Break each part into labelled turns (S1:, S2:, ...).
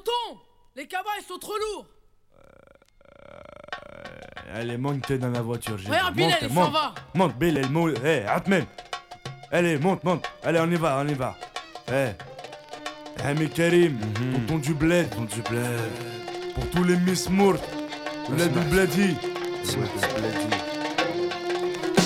S1: tonton Les cabas, ils sont trop lourds
S2: Allez, monte dans la voiture. j'ai
S1: Regarde,
S2: Monte,
S1: il s'en
S2: monte.
S1: va
S2: Monte, Bilal, monte. Hé, Atmen. Allez, monte, monte. Allez, on y va, on y va. Hé. Hami Karim, tonton du bled. Tonton du bled. Pour tous les Miss Mourt. Bled ou Bledi.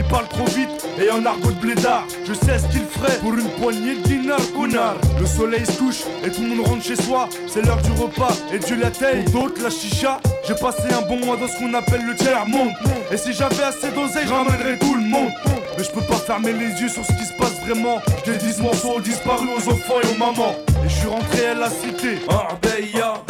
S2: il parle trop vite et en argot de blédard. Je sais ce qu'il ferait pour une poignée de dinars. Le soleil se couche et tout le monde rentre chez soi. C'est l'heure du repas et Dieu la taille. Pour d'autres, la chicha. J'ai passé un bon mois dans ce qu'on appelle le tiers monde. Et si j'avais assez d'oseille, je ramènerais tout le monde. Mais je peux pas fermer les yeux sur ce qui se passe vraiment. J'ai 10 morceaux ont disparu aux enfants et aux mamans. Et je suis rentré à la cité. Arbeya.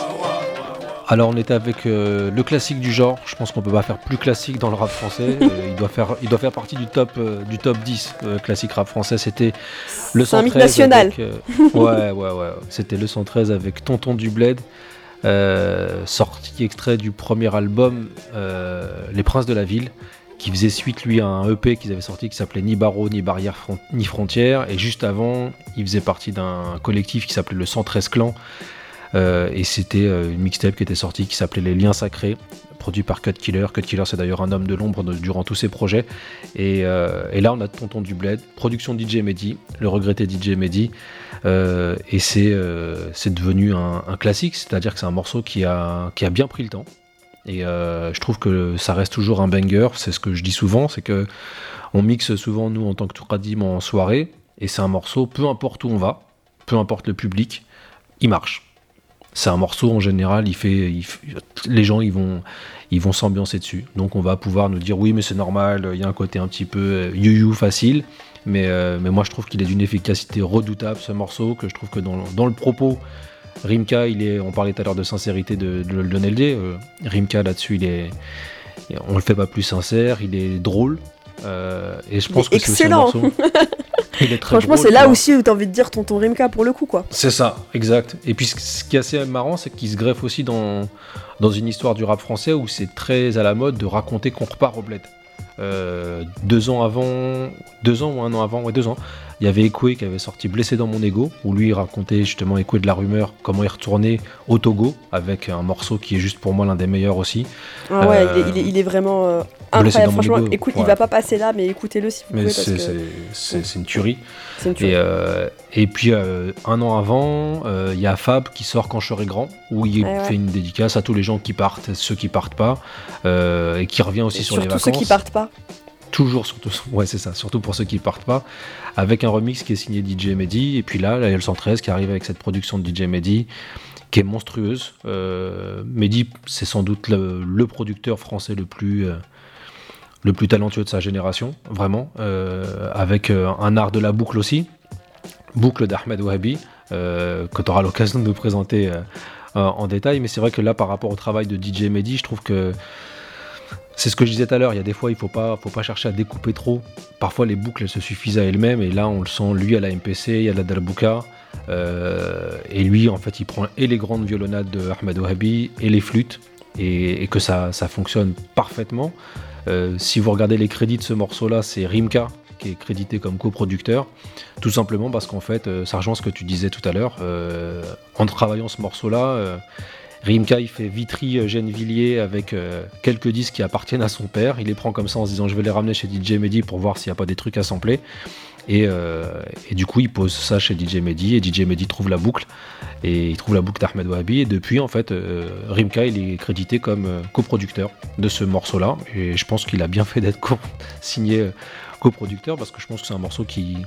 S3: Alors on était avec euh, le classique du genre, je pense qu'on peut pas faire plus classique dans le rap français, Euh, il, doit faire, il doit faire partie du top, euh, du top 10 euh, classique rap français, c'était le
S4: C'est un mythe
S3: 113
S4: national.
S3: avec, ouais, ouais, ouais, c'était le 113 avec Tonton du Bled, sorti extrait du premier album Les Princes de la Ville, qui faisait suite lui à un EP qu'ils avaient sorti qui s'appelait Ni Barreau, Ni Barrière, Ni Frontière, et juste avant, il faisait partie d'un collectif qui s'appelait le 113 Clan, et c'était euh, une mixtape qui était sortie qui s'appelait Les Liens Sacrés, produit par Cut Killer. Cut Killer, c'est d'ailleurs un homme de l'ombre durant tous ses projets. Et, euh, et là, on a Tonton du Bled, production DJ Mehdi, le regretté DJ Mehdi. Euh, et c'est euh, devenu un, classique, c'est-à-dire que c'est un morceau qui a, qui a bien pris le temps. Et euh, je trouve que ça reste toujours un banger, c'est ce que je dis souvent, c'est que on mixe souvent, nous, en tant que Touradim, en soirée, et c'est un morceau, peu importe où on va, peu importe le public, il marche. C'est un morceau en général, il fait, il les gens ils vont, ils vont s'ambiancer dessus. Donc on va pouvoir nous dire oui mais c'est normal, il y a un côté un petit peu euh, you facile, mais, euh, mais moi je trouve qu'il est d'une efficacité redoutable ce morceau, que je trouve que dans, le- dans le propos, Rimka, il est, on parlait tout à l'heure de sincérité de, de Lionel D, euh, Rimka là-dessus il est, on le fait pas plus sincère, il est drôle. euh, et je pense que c'est aussi un
S4: excellent.
S3: morceau. Il est très
S4: Franchement, c'est là aussi où t'as envie de dire tonton Rimka pour le coup, quoi.
S3: C'est ça, exact. Et puis ce- ce qui est assez marrant, c'est qu'il se greffe aussi dans, dans une histoire du rap français où c'est très à la mode de raconter qu'on repart au bled. Euh, deux ans avant, deux ans ou un an avant, ouais deux ans, Il y avait Ekoué qui avait sorti Blessé dans mon ego, où lui il racontait justement Ekoué de la rumeur, comment il retournait au Togo, avec un morceau qui est juste pour moi l'un des meilleurs aussi.
S4: Ah ouais,
S3: Euh,
S4: il, est, il est- il est vraiment euh, incroyable.
S3: dans mon
S4: Franchement,
S3: ego,
S4: écoute,
S3: ouais.
S4: il va pas passer là, mais écoutez-le si vous
S3: Mais
S4: pouvez parce
S3: c'est
S4: que
S3: une tuerie.
S4: c'est une tuerie.
S3: Et, euh, et puis euh, un an avant, euh, il y a Fab qui sort Quand je serai grand, où il
S4: ouais.
S3: fait une dédicace à tous les gens qui partent, ceux qui partent pas, euh, et qui revient aussi
S4: Et
S3: sur les
S4: Surtout
S3: vacances.
S4: ceux qui partent pas.
S3: Toujours, surtout, surtout pour ceux qui partent pas, avec un remix qui est signé DJ Mehdi, et puis là, la L113 qui arrive avec cette production de DJ Mehdi, qui est monstrueuse. Euh, Mehdi, c'est sans doute le, producteur français le plus, euh, le plus talentueux de sa génération, vraiment, euh, avec un art de la boucle aussi, boucle d'Ahmed Wahabi, que tu auras l'occasion de nous présenter en- en détail, mais c'est vrai que là, par rapport au travail de DJ Mehdi, je trouve que c'est ce que je disais tout à l'heure, il y a des fois, il pas, faut pas chercher à découper trop. Parfois, les boucles, elles se suffisent à elles-mêmes, et là, on le sent, lui, à la MPC, il y a la Dalbouka, euh, et lui, en fait, il prend et les grandes violonades de Ahmed Wahabi, et les flûtes, et, que ça, fonctionne parfaitement. Euh, si vous regardez les crédits de ce morceau-là, c'est Rimka qui est crédité comme coproducteur, tout simplement parce qu'en fait, euh, ça rejoint ce que tu disais tout à l'heure, euh, en travaillant ce morceau-là, Rimka, il fait Vitry, euh, Gennevilliers avec euh, quelques disques qui appartiennent à son père. Il les prend comme ça en se disant je vais les ramener chez DJ Mehdi pour voir s'il n'y a pas des trucs à sampler. Et, euh, du coup, il pose ça chez DJ Mehdi et DJ Mehdi trouve la boucle. Et il trouve la boucle d'Ahmed Wahabi. Et depuis, en fait, Rimka, il est crédité comme coproducteur de ce morceau-là. Et je pense qu'il a bien fait d'être signé coproducteur parce que je pense que c'est un morceau qui,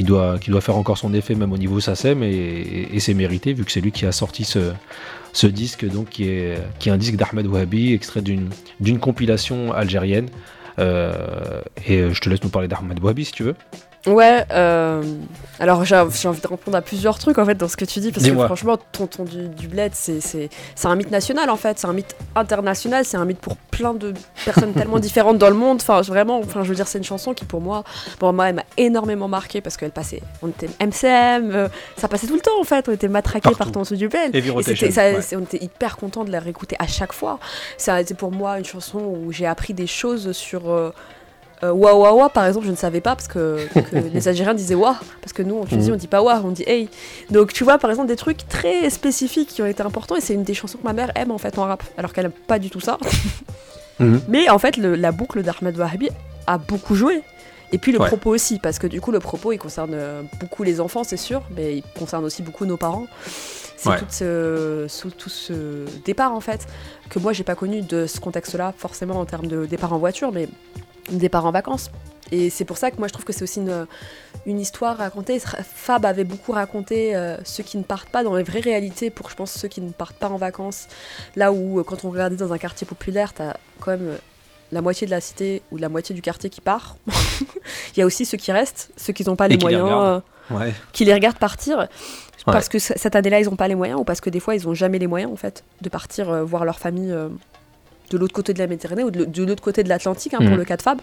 S3: doit, faire encore son effet, même au niveau SACEM. Et c'est mérité vu que c'est lui qui a sorti ce ce disque donc qui est, un disque d'Ahmed Wahabi extrait d'une d'une compilation algérienne. Euh, et euh, je te laisse nous parler d'Ahmed Wahabi si tu veux
S4: Ouais, euh, alors j'ai envie de répondre à plusieurs trucs en fait dans ce que tu dis parce que franchement, Tonton du, du Bled, c'est un mythe national en fait, c'est un mythe international, c'est un mythe pour plein de personnes tellement différentes dans le monde. Enfin, vraiment, enfin, je veux dire, c'est une chanson qui pour moi, pour moi, elle m'a énormément marqué parce qu'elle passait, on était MCM, euh, ça passait tout le temps en fait, on était matraqués par. Tonton du Bled. Et c'était- ça-
S3: ouais.
S4: on était hyper content de la réécouter à chaque fois. Ça a été pour moi une chanson où j'ai appris des choses sur euh, euh, Wa Wa Wa, par exemple, je ne savais pas parce que, que les Algériens disaient Wa, parce que nous, on, tu dis,
S3: Mhm.
S4: on dit pas Wa, on dit Hey. Donc tu vois, par exemple, des trucs très spécifiques qui ont été importants et c'est une des chansons que ma mère aime en fait en rap, alors qu'elle aime pas du tout ça.
S3: Mhm.
S4: Mais en fait, le- la boucle d'Ahmed Wahabi a beaucoup joué. Et puis le
S3: Ouais.
S4: propos aussi, parce que du coup, le propos, il concerne euh, beaucoup les enfants, c'est sûr, mais il concerne aussi beaucoup nos parents. C'est
S3: Ouais.
S4: tout, ce, tout ce départ, en fait, que moi, j'ai pas connu de ce contexte-là, forcément en termes de départ en voiture, mais départ en vacances. Et c'est pour ça que moi, je trouve que c'est aussi une, une histoire racontée. Fab avait beaucoup raconté euh, ceux qui ne partent pas dans les vraies réalités pour, je pense, ceux qui ne partent pas en vacances. Là où, euh, quand on regardait dans un quartier populaire, t'as quand même euh, la moitié de la cité ou la moitié du quartier qui part. Il y a aussi ceux qui restent, ceux qui n'ont pas les
S3: qui
S4: moyens, euh,
S3: ouais
S4: qui les regardent partir.
S3: Ouais.
S4: Parce que cette année-là, ils n'ont pas les moyens ou parce que des fois, ils n'ont jamais les moyens, en fait, de partir euh, voir leur famille de l'autre côté de la Méditerranée ou de, de l'autre côté de l'Atlantique, hein, pour
S3: Mhm.
S4: le cas de Fab.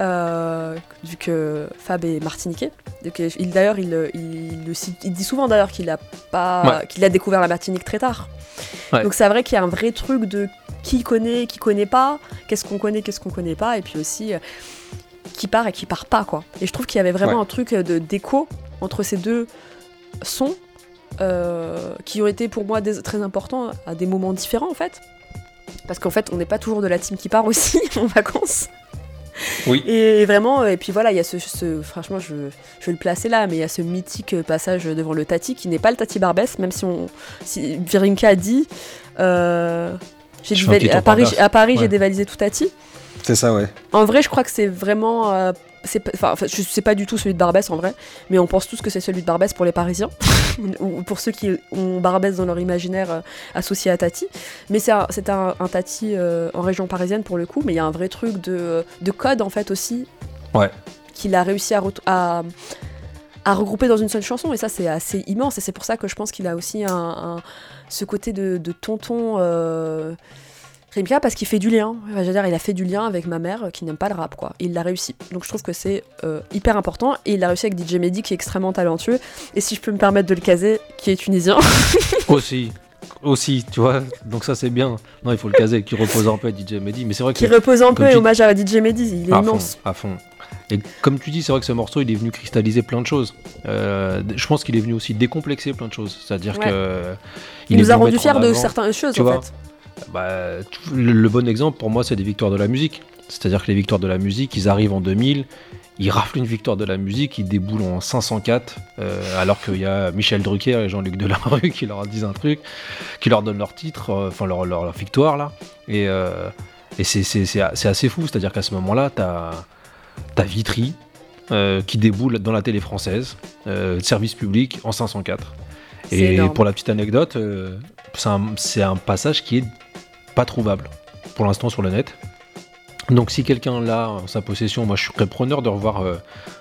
S4: Euh, vu que Fab est martiniquais. Euh, il- D'ailleurs, il, euh, il, dit souvent d'ailleurs qu'il a, pas, qu'il a découvert la Martinique très tard.
S3: Ouais.
S4: Donc c'est vrai qu'il y a un vrai truc de qui connaît, qui connaît pas, qu'est-ce qu'on connaît, qu'est-ce qu'on connaît pas, et puis aussi euh, qui part et qui part pas, quoi. Et je trouve qu'il y avait vraiment
S3: Ouais.
S4: un truc de d'écho entre ces deux sons euh, qui ont été pour moi des- très importants à des moments différents en fait. Parce qu'en fait, on n'est pas toujours de la team qui part aussi en vacances.
S3: Oui.
S4: Et vraiment, euh, et puis voilà, il y a ce, ce- franchement, je, je vais le placer là, mais il y a ce mythique euh, passage devant le Tati qui n'est pas le Tati Barbès, même si on, si Virinka a dit, euh, j'ai à Paris, à Paris,
S3: Ouais.
S4: j'ai dévalisé tout Tati.
S5: C'est ça, ouais.
S4: En vrai, je crois que c'est vraiment. euh, c'est pas- Enfin, pas du tout celui de Barbès en vrai, mais on pense tous que c'est celui de Barbès pour les Parisiens, ou ou pour ceux qui ont Barbès dans leur imaginaire euh, associé à Tati. Mais c'est un, un, un Tati euh, en région parisienne pour le coup, mais il y a un vrai truc de, de code en fait aussi.
S3: Ouais.
S4: Qu'il a réussi à, à, à regrouper dans une seule chanson, et ça c'est assez immense, et c'est pour ça que je pense qu'il a aussi un, un- ce côté de, de tonton. Euh, Parce qu'il fait du lien. Enfin, je veux dire, il a fait du lien avec ma mère euh, qui n'aime pas le rap, quoi. Il l'a réussi. Donc je trouve que c'est euh, hyper important. Et il l'a réussi avec DJ Mehdi qui est extrêmement talentueux. Et si je peux me permettre de le caser, qui est tunisien.
S3: aussi aussi tu vois donc ça c'est bien non il faut le caser qui repose un peu à DJ Mehdi mais c'est vrai que
S4: qui repose un peu
S3: tu-
S4: hommage à DJ Mehdi. Il est
S3: à
S4: immense.
S3: fond, à fond. Et comme tu dis, c'est vrai que ce morceau, il est venu cristalliser plein de choses. Euh, je pense qu'il est venu aussi décomplexer plein de choses. C'est-à-dire
S4: Ouais.
S3: que.
S4: Il,
S3: est
S4: nous a rendu fiers de certaines choses,
S3: tu
S4: en
S3: vois.
S4: fait.
S3: Bah, le, le bon exemple pour moi, c'est des victoires de la musique. C'est-à-dire que les victoires de la musique, ils arrivent en 2000, ils raflent une victoire de la musique, ils déboulent en 504, euh, alors qu'il y a Michel Drucker et Jean-Luc Delarue qui leur disent un truc, qui leur donnent leur titre, euh, enfin leur, leur, leur victoire là. Et, euh, et c'est- assez fou, c'est-à-dire qu'à ce moment-là, t'as as Vitry euh, qui déboule dans la télé française, service public en 504.
S4: C'est
S3: Et
S4: énorme.
S3: pour la petite anecdote, c'est un, c'est un passage qui est pas trouvable pour l'instant sur le net. Donc si quelqu'un l'a en sa possession, moi je serais preneur de revoir euh,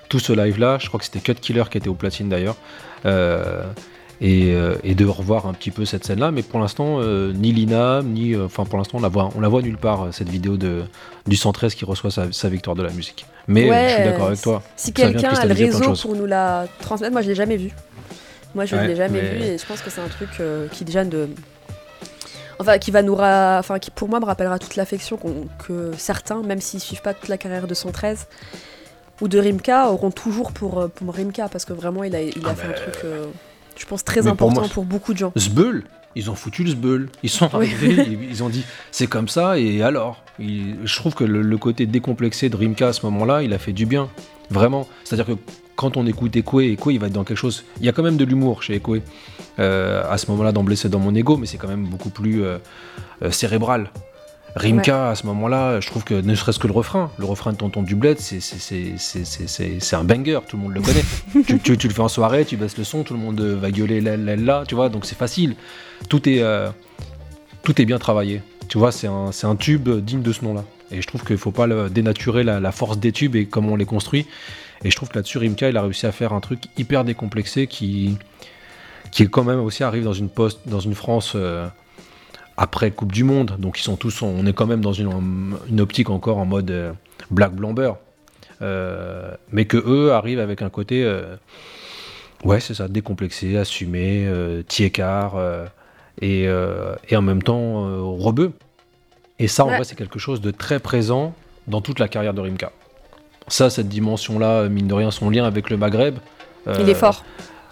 S3: tout ce live là. Je crois que c'était Cut Killer qui était au platine d'ailleurs. Euh, et, euh, et de revoir un petit peu cette scène là. Mais pour l'instant, ni Lina, ni. Enfin pour l'instant on la voit, on la voit nulle part, cette vidéo de, du 113 qui reçoit sa, sa victoire de la musique. Mais
S4: Ouais,
S3: je suis d'accord avec toi.
S4: Si quelqu'un a le réseau pour nous la transmettre, moi je l'ai jamais vu. Moi je ne
S3: Ouais,
S4: l'ai jamais
S3: mais-
S4: vu et je pense que c'est un truc qui déjà de. Enfin, qui va nous ra- enfin, qui pour moi me rappellera toute l'affection que certains, même s'ils suivent pas toute la carrière de 113 ou de Rimka, auront toujours pour, euh, pour Rimka parce que vraiment il a, il a
S3: Ah
S4: fait
S3: bah,
S4: un truc, euh, je pense, très
S3: mais pour
S4: important
S3: moi,
S4: pour beaucoup de gens.
S3: Zbeul, ils ont foutu le Zbeul. Ils sont
S4: Oui.
S3: arrivés, ils, ils ont dit c'est comme ça et alors? Il- Je trouve que le, le côté décomplexé de Rimka à ce moment-là, il a fait du bien. Vraiment. C'est-à-dire que quand on écoute Ekwe, Ekwe, il va être dans quelque chose. Il y a quand même de l'humour chez Ekwe. Euh, à ce moment-là, d'emblée, c'est dans mon ego, mais c'est quand même beaucoup plus euh, euh, cérébral. Rimka, à ce moment-là, je trouve que ne serait-ce que le refrain, le refrain de Tonton du Bled, c'est- un banger, tout le monde le connaît. tu, tu- tu le fais en soirée, tu baisses le son, tout le monde va gueuler là, là, là, tu vois, donc c'est facile. Tout est, euh, tout est bien travaillé. Tu vois, c'est un, tube digne de ce nom-là. Et je trouve qu'il faut pas le- dénaturer la, la force des tubes et comment on les construit. Et je trouve que là-dessus, Rimka, il a réussi à faire un truc hyper décomplexé qui, qui quand même aussi arrive dans une poste, dans une France euh, après Coupe du Monde. Donc ils sont tous, on est quand même dans une, une optique encore en mode euh, Black Blamber. Euh, mais que eux arrivent avec un côté, ouais, c'est ça, décomplexé, assumé, tiécart, et, et en même temps rebeu. Et ça, en
S4: Ouais.
S3: vrai, c'est quelque chose de très présent dans toute la carrière de Rimka. Ça, cette dimension-là, mine de rien, son lien avec le Maghreb.
S4: Il est
S3: euh,
S4: fort.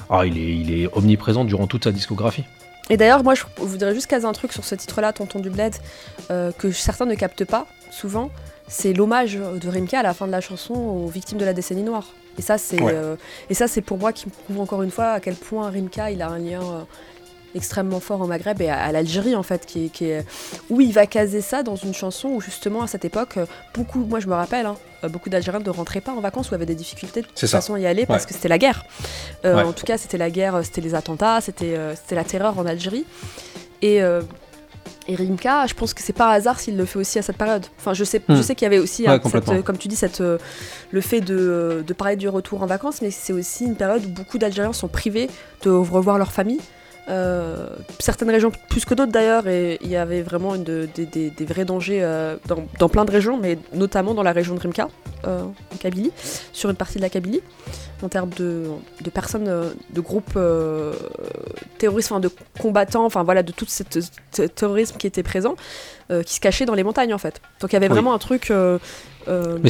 S3: Ah, il est, il est omniprésent durant toute sa discographie.
S4: Et d'ailleurs, moi, je voudrais juste caser un truc sur ce titre-là, Tonton du Bled, euh, que certains ne captent pas souvent. C'est l'hommage de Rimka à la fin de la chanson aux victimes de la décennie noire. Et ça, c'est
S3: Ouais.
S4: euh, et ça, c'est pour moi qui me prouve encore une fois à quel point Rimka, il a un lien euh, extrêmement fort au Maghreb et à, à l'Algérie en fait, qui, est- qui est- où il va caser ça dans une chanson où justement à cette époque, euh, beaucoup, moi je me rappelle, hein, euh, beaucoup d'Algériens ne rentraient pas en vacances ou avaient des difficultés de toute façon à y aller parce que c'était la guerre. Euh,
S3: Ouais.
S4: En tout cas, c'était la guerre, euh, c'était les attentats, c'était euh, la terreur en Algérie. Et, euh, et Rimka, je pense que c'est pas un hasard s'il le fait aussi à cette période. Enfin, je sais, je
S3: Hmm.
S4: sais qu'il y avait aussi,
S3: Ouais,
S4: hein, cette,
S3: complètement.
S4: euh, comme tu dis, cette, euh, le fait de, de parler du retour en vacances, mais c'est aussi une période où beaucoup d'Algériens sont privés de revoir leur famille. Euh, certaines régions plus que d'autres d'ailleurs, et il y avait vraiment une de- des- des- des vrais dangers euh, dans, dans plein de régions, mais notamment dans la région de Rimka, euh, en Kabylie, sur une partie de la Kabylie, en termes de, de personnes, de groupes terroristes, enfin de combattants, enfin voilà, de tout ce terrorisme qui était présent, qui se cachait dans les montagnes en fait. Donc il y avait
S3: Oui.
S4: vraiment un truc.
S3: Mais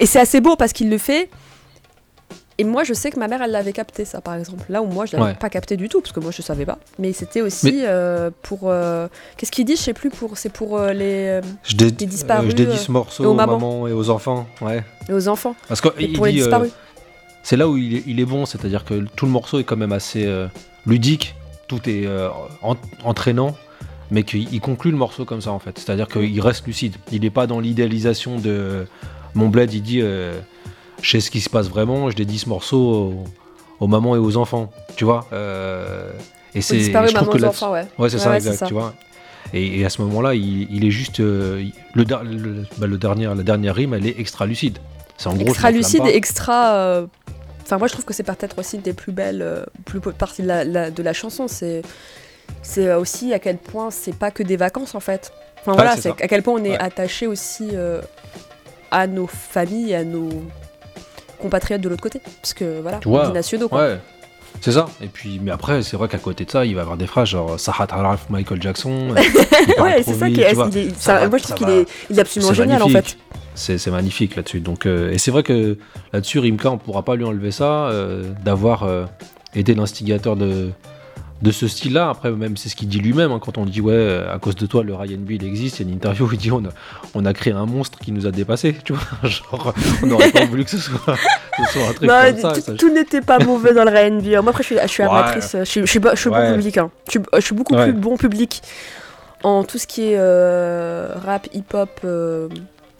S4: et c'est assez beau parce qu'il le fait. Et moi, je sais que ma mère, elle l'avait capté, ça, par exemple. Là où moi, je l'avais
S3: Ouais.
S4: pas capté du tout, parce que moi, je savais pas. Mais c'était aussi euh, pour. euh, Qu'est-ce qu'il dit? Je sais plus. Pour... C'est pour euh, les.
S3: je,
S4: Les disparus,
S3: je dédie ce morceau
S4: et aux
S3: aux
S4: mamans.
S3: mamans et aux enfants. Ouais.
S4: aux enfants.
S3: Parce que
S4: Et
S3: il
S4: pour les
S3: dit,
S4: disparus.
S3: c'est là où il est, il est bon, c'est-à-dire que tout le morceau est quand même assez ludique, tout est en- entraînant, mais qu'il il conclut le morceau comme ça en fait. C'est-à-dire qu'il reste lucide. Il n'est pas dans l'idéalisation de mon bled. Il dit, euh, je sais ce qui se passe vraiment. Je dédie ce morceau aux, aux mamans et aux enfants. Tu vois. euh, et c'est. je trouve
S4: maman,
S3: que
S4: aux
S3: là-
S4: enfants, ouais.
S3: Ouais, c'est
S4: Ouais,
S3: ça,
S4: ouais,
S3: exact,
S4: ça.
S3: tu vois. Et, et à ce moment-là, il, il est juste. euh, le, bah, le dernier, la dernière rime, elle est extra lucide. C'est en gros.
S4: extra lucide et extra. euh, Enfin, moi, je trouve que c'est peut-être aussi une des plus belles, euh, plus parties de la, la- de la chanson. C'est, c'est aussi à quel point c'est pas que des vacances en fait. Enfin voilà,
S3: c'est
S4: à quel point on est
S3: Ouais.
S4: attaché aussi euh, à nos familles, à nos compatriotes de l'autre côté, parce que voilà,
S3: Tu vois,
S4: on est nationaux quoi.
S3: Ouais, c'est ça. Et puis, mais après, c'est vrai qu'à côté de ça, il va avoir des phrases genre Sahat Araf Michael Jackson. euh,
S4: Ouais, c'est ça qui est.
S3: tu vois.
S4: il est-
S3: Ça
S4: ça-
S3: va,
S4: moi, je trouve qu'il est, il est absolument génial en fait.
S3: c'est c'est magnifique là-dessus. Donc, euh, et c'est vrai que là-dessus, Rimka, on pourra pas lui enlever ça, euh, d'avoir euh, été l'instigateur de, de ce style-là. Après, même c'est ce qu'il dit lui-même, hein, quand on dit, ouais, euh, à cause de toi, le Ryan B, il existe, il y a une interview où il dit, on a, on a créé un monstre qui nous a dépassé, tu vois. Genre, on n'aurait pas voulu que ce soit, ce soit un truc
S4: Bah,
S3: comme ça.
S4: tout-
S3: je-
S4: n'était pas mauvais dans le R&B. hein. Moi après je suis, je suis
S3: Ouais.
S4: amatrice, je suis, je suis, je suis
S3: Ouais.
S4: bon public. hein. Je, suis, je suis beaucoup
S3: Ouais.
S4: plus bon public en tout ce qui est euh, rap, hip-hop, euh,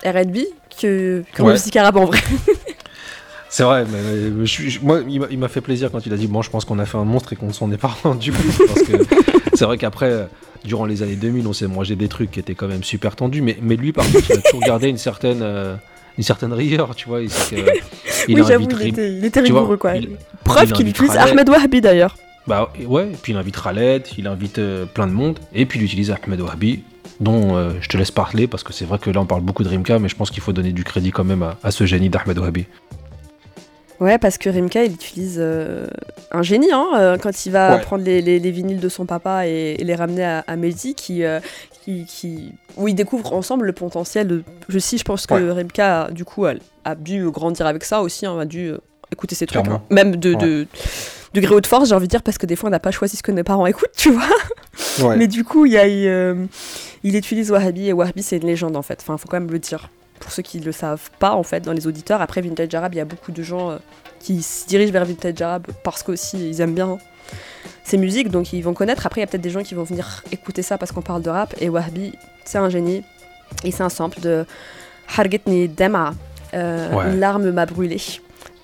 S4: R&B que, que musique arabe en vrai.
S3: C'est vrai, mais, je je- moi, il m'a- fait plaisir quand il a dit Bon, je pense qu'on a fait un monstre et qu'on s'en est pas rendu compte. Parce que c'est vrai qu'après, euh, durant les années 2000, on s'est mangé des trucs qui étaient quand même super tendus. Mais, mais lui, par contre, il a toujours gardé une certaine, euh, une certaine rigueur, tu vois. Il, que, il
S4: oui j'avoue, il était, il était
S3: tu vois,
S4: rigoureux quoi.
S3: il-
S4: Preuve
S3: il
S4: qu'il utilise. Ahmed Wahbi d'ailleurs.
S3: Bah ouais, et puis il invite Khaled, il invite euh, plein de monde, et puis il utilise Ahmed Wahabi, dont euh, je te laisse parler, parce que c'est vrai que là on parle beaucoup de Rimka, mais je pense qu'il faut donner du crédit quand même à, à ce génie d'Ahmed Wahabi.
S4: Ouais, parce que Rimka, il utilise euh, un génie hein, euh, quand il va
S3: Ouais.
S4: prendre les, les- les vinyles de son papa et, et les ramener à, à Mehdi, qui, euh, qui, qui- où ils découvrent ensemble le potentiel. De, je sais, je pense que
S3: Ouais.
S4: Rimka, du coup, a, a dû grandir avec ça aussi, hein, a dû écouter ces trucs, hein. même de,
S3: Ouais.
S4: de, de gré haut de force, j'ai envie de dire, parce que des fois, on n'a pas choisi ce que nos parents écoutent, tu vois. Mais du coup, il, y a, il, euh, il utilise Wahhabi et Wahhabi, c'est une légende en fait. Enfin, faut quand même le dire. Pour ceux qui ne le savent pas, en fait, dans les auditeurs. Après, Vintage Arab, il y a beaucoup de gens euh, qui se dirigent vers Vintage Arab parce qu'aussi ils aiment bien ces musiques, donc ils vont connaître. Après, il y a peut-être des gens qui vont venir écouter ça parce qu'on parle de rap. Et Wahhabi, c'est un génie. Et c'est un sample de Hargetni Dema, euh,
S3: Ouais.
S4: Une larme m'a brûlé.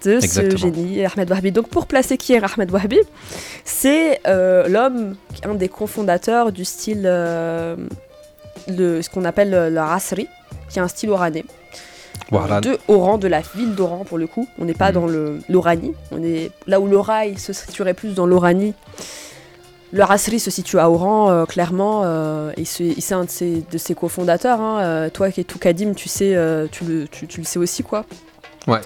S4: De
S3: Exactement.
S4: ce génie, Ahmed Wahhabi. Donc, pour placer qui est Ahmed Wahhabi, c'est euh, l'homme, un des cofondateurs du style, euh, le, ce qu'on appelle le, le Asri, qui est un style oranais.
S3: Voilà.
S4: De Oran, de la ville d'Oran pour le coup. On n'est pas
S3: Mhm.
S4: dans l'Oranie. On est là où l'orail se situerait plus dans l'Oranie. Le Asri se situe à Oran, euh, clairement. euh, et c'est un de ses, de ses cofondateurs. hein. Euh, toi qui es tout Kadim, tu sais, euh, tu, le, tu, tu le sais aussi quoi.
S3: Ouais.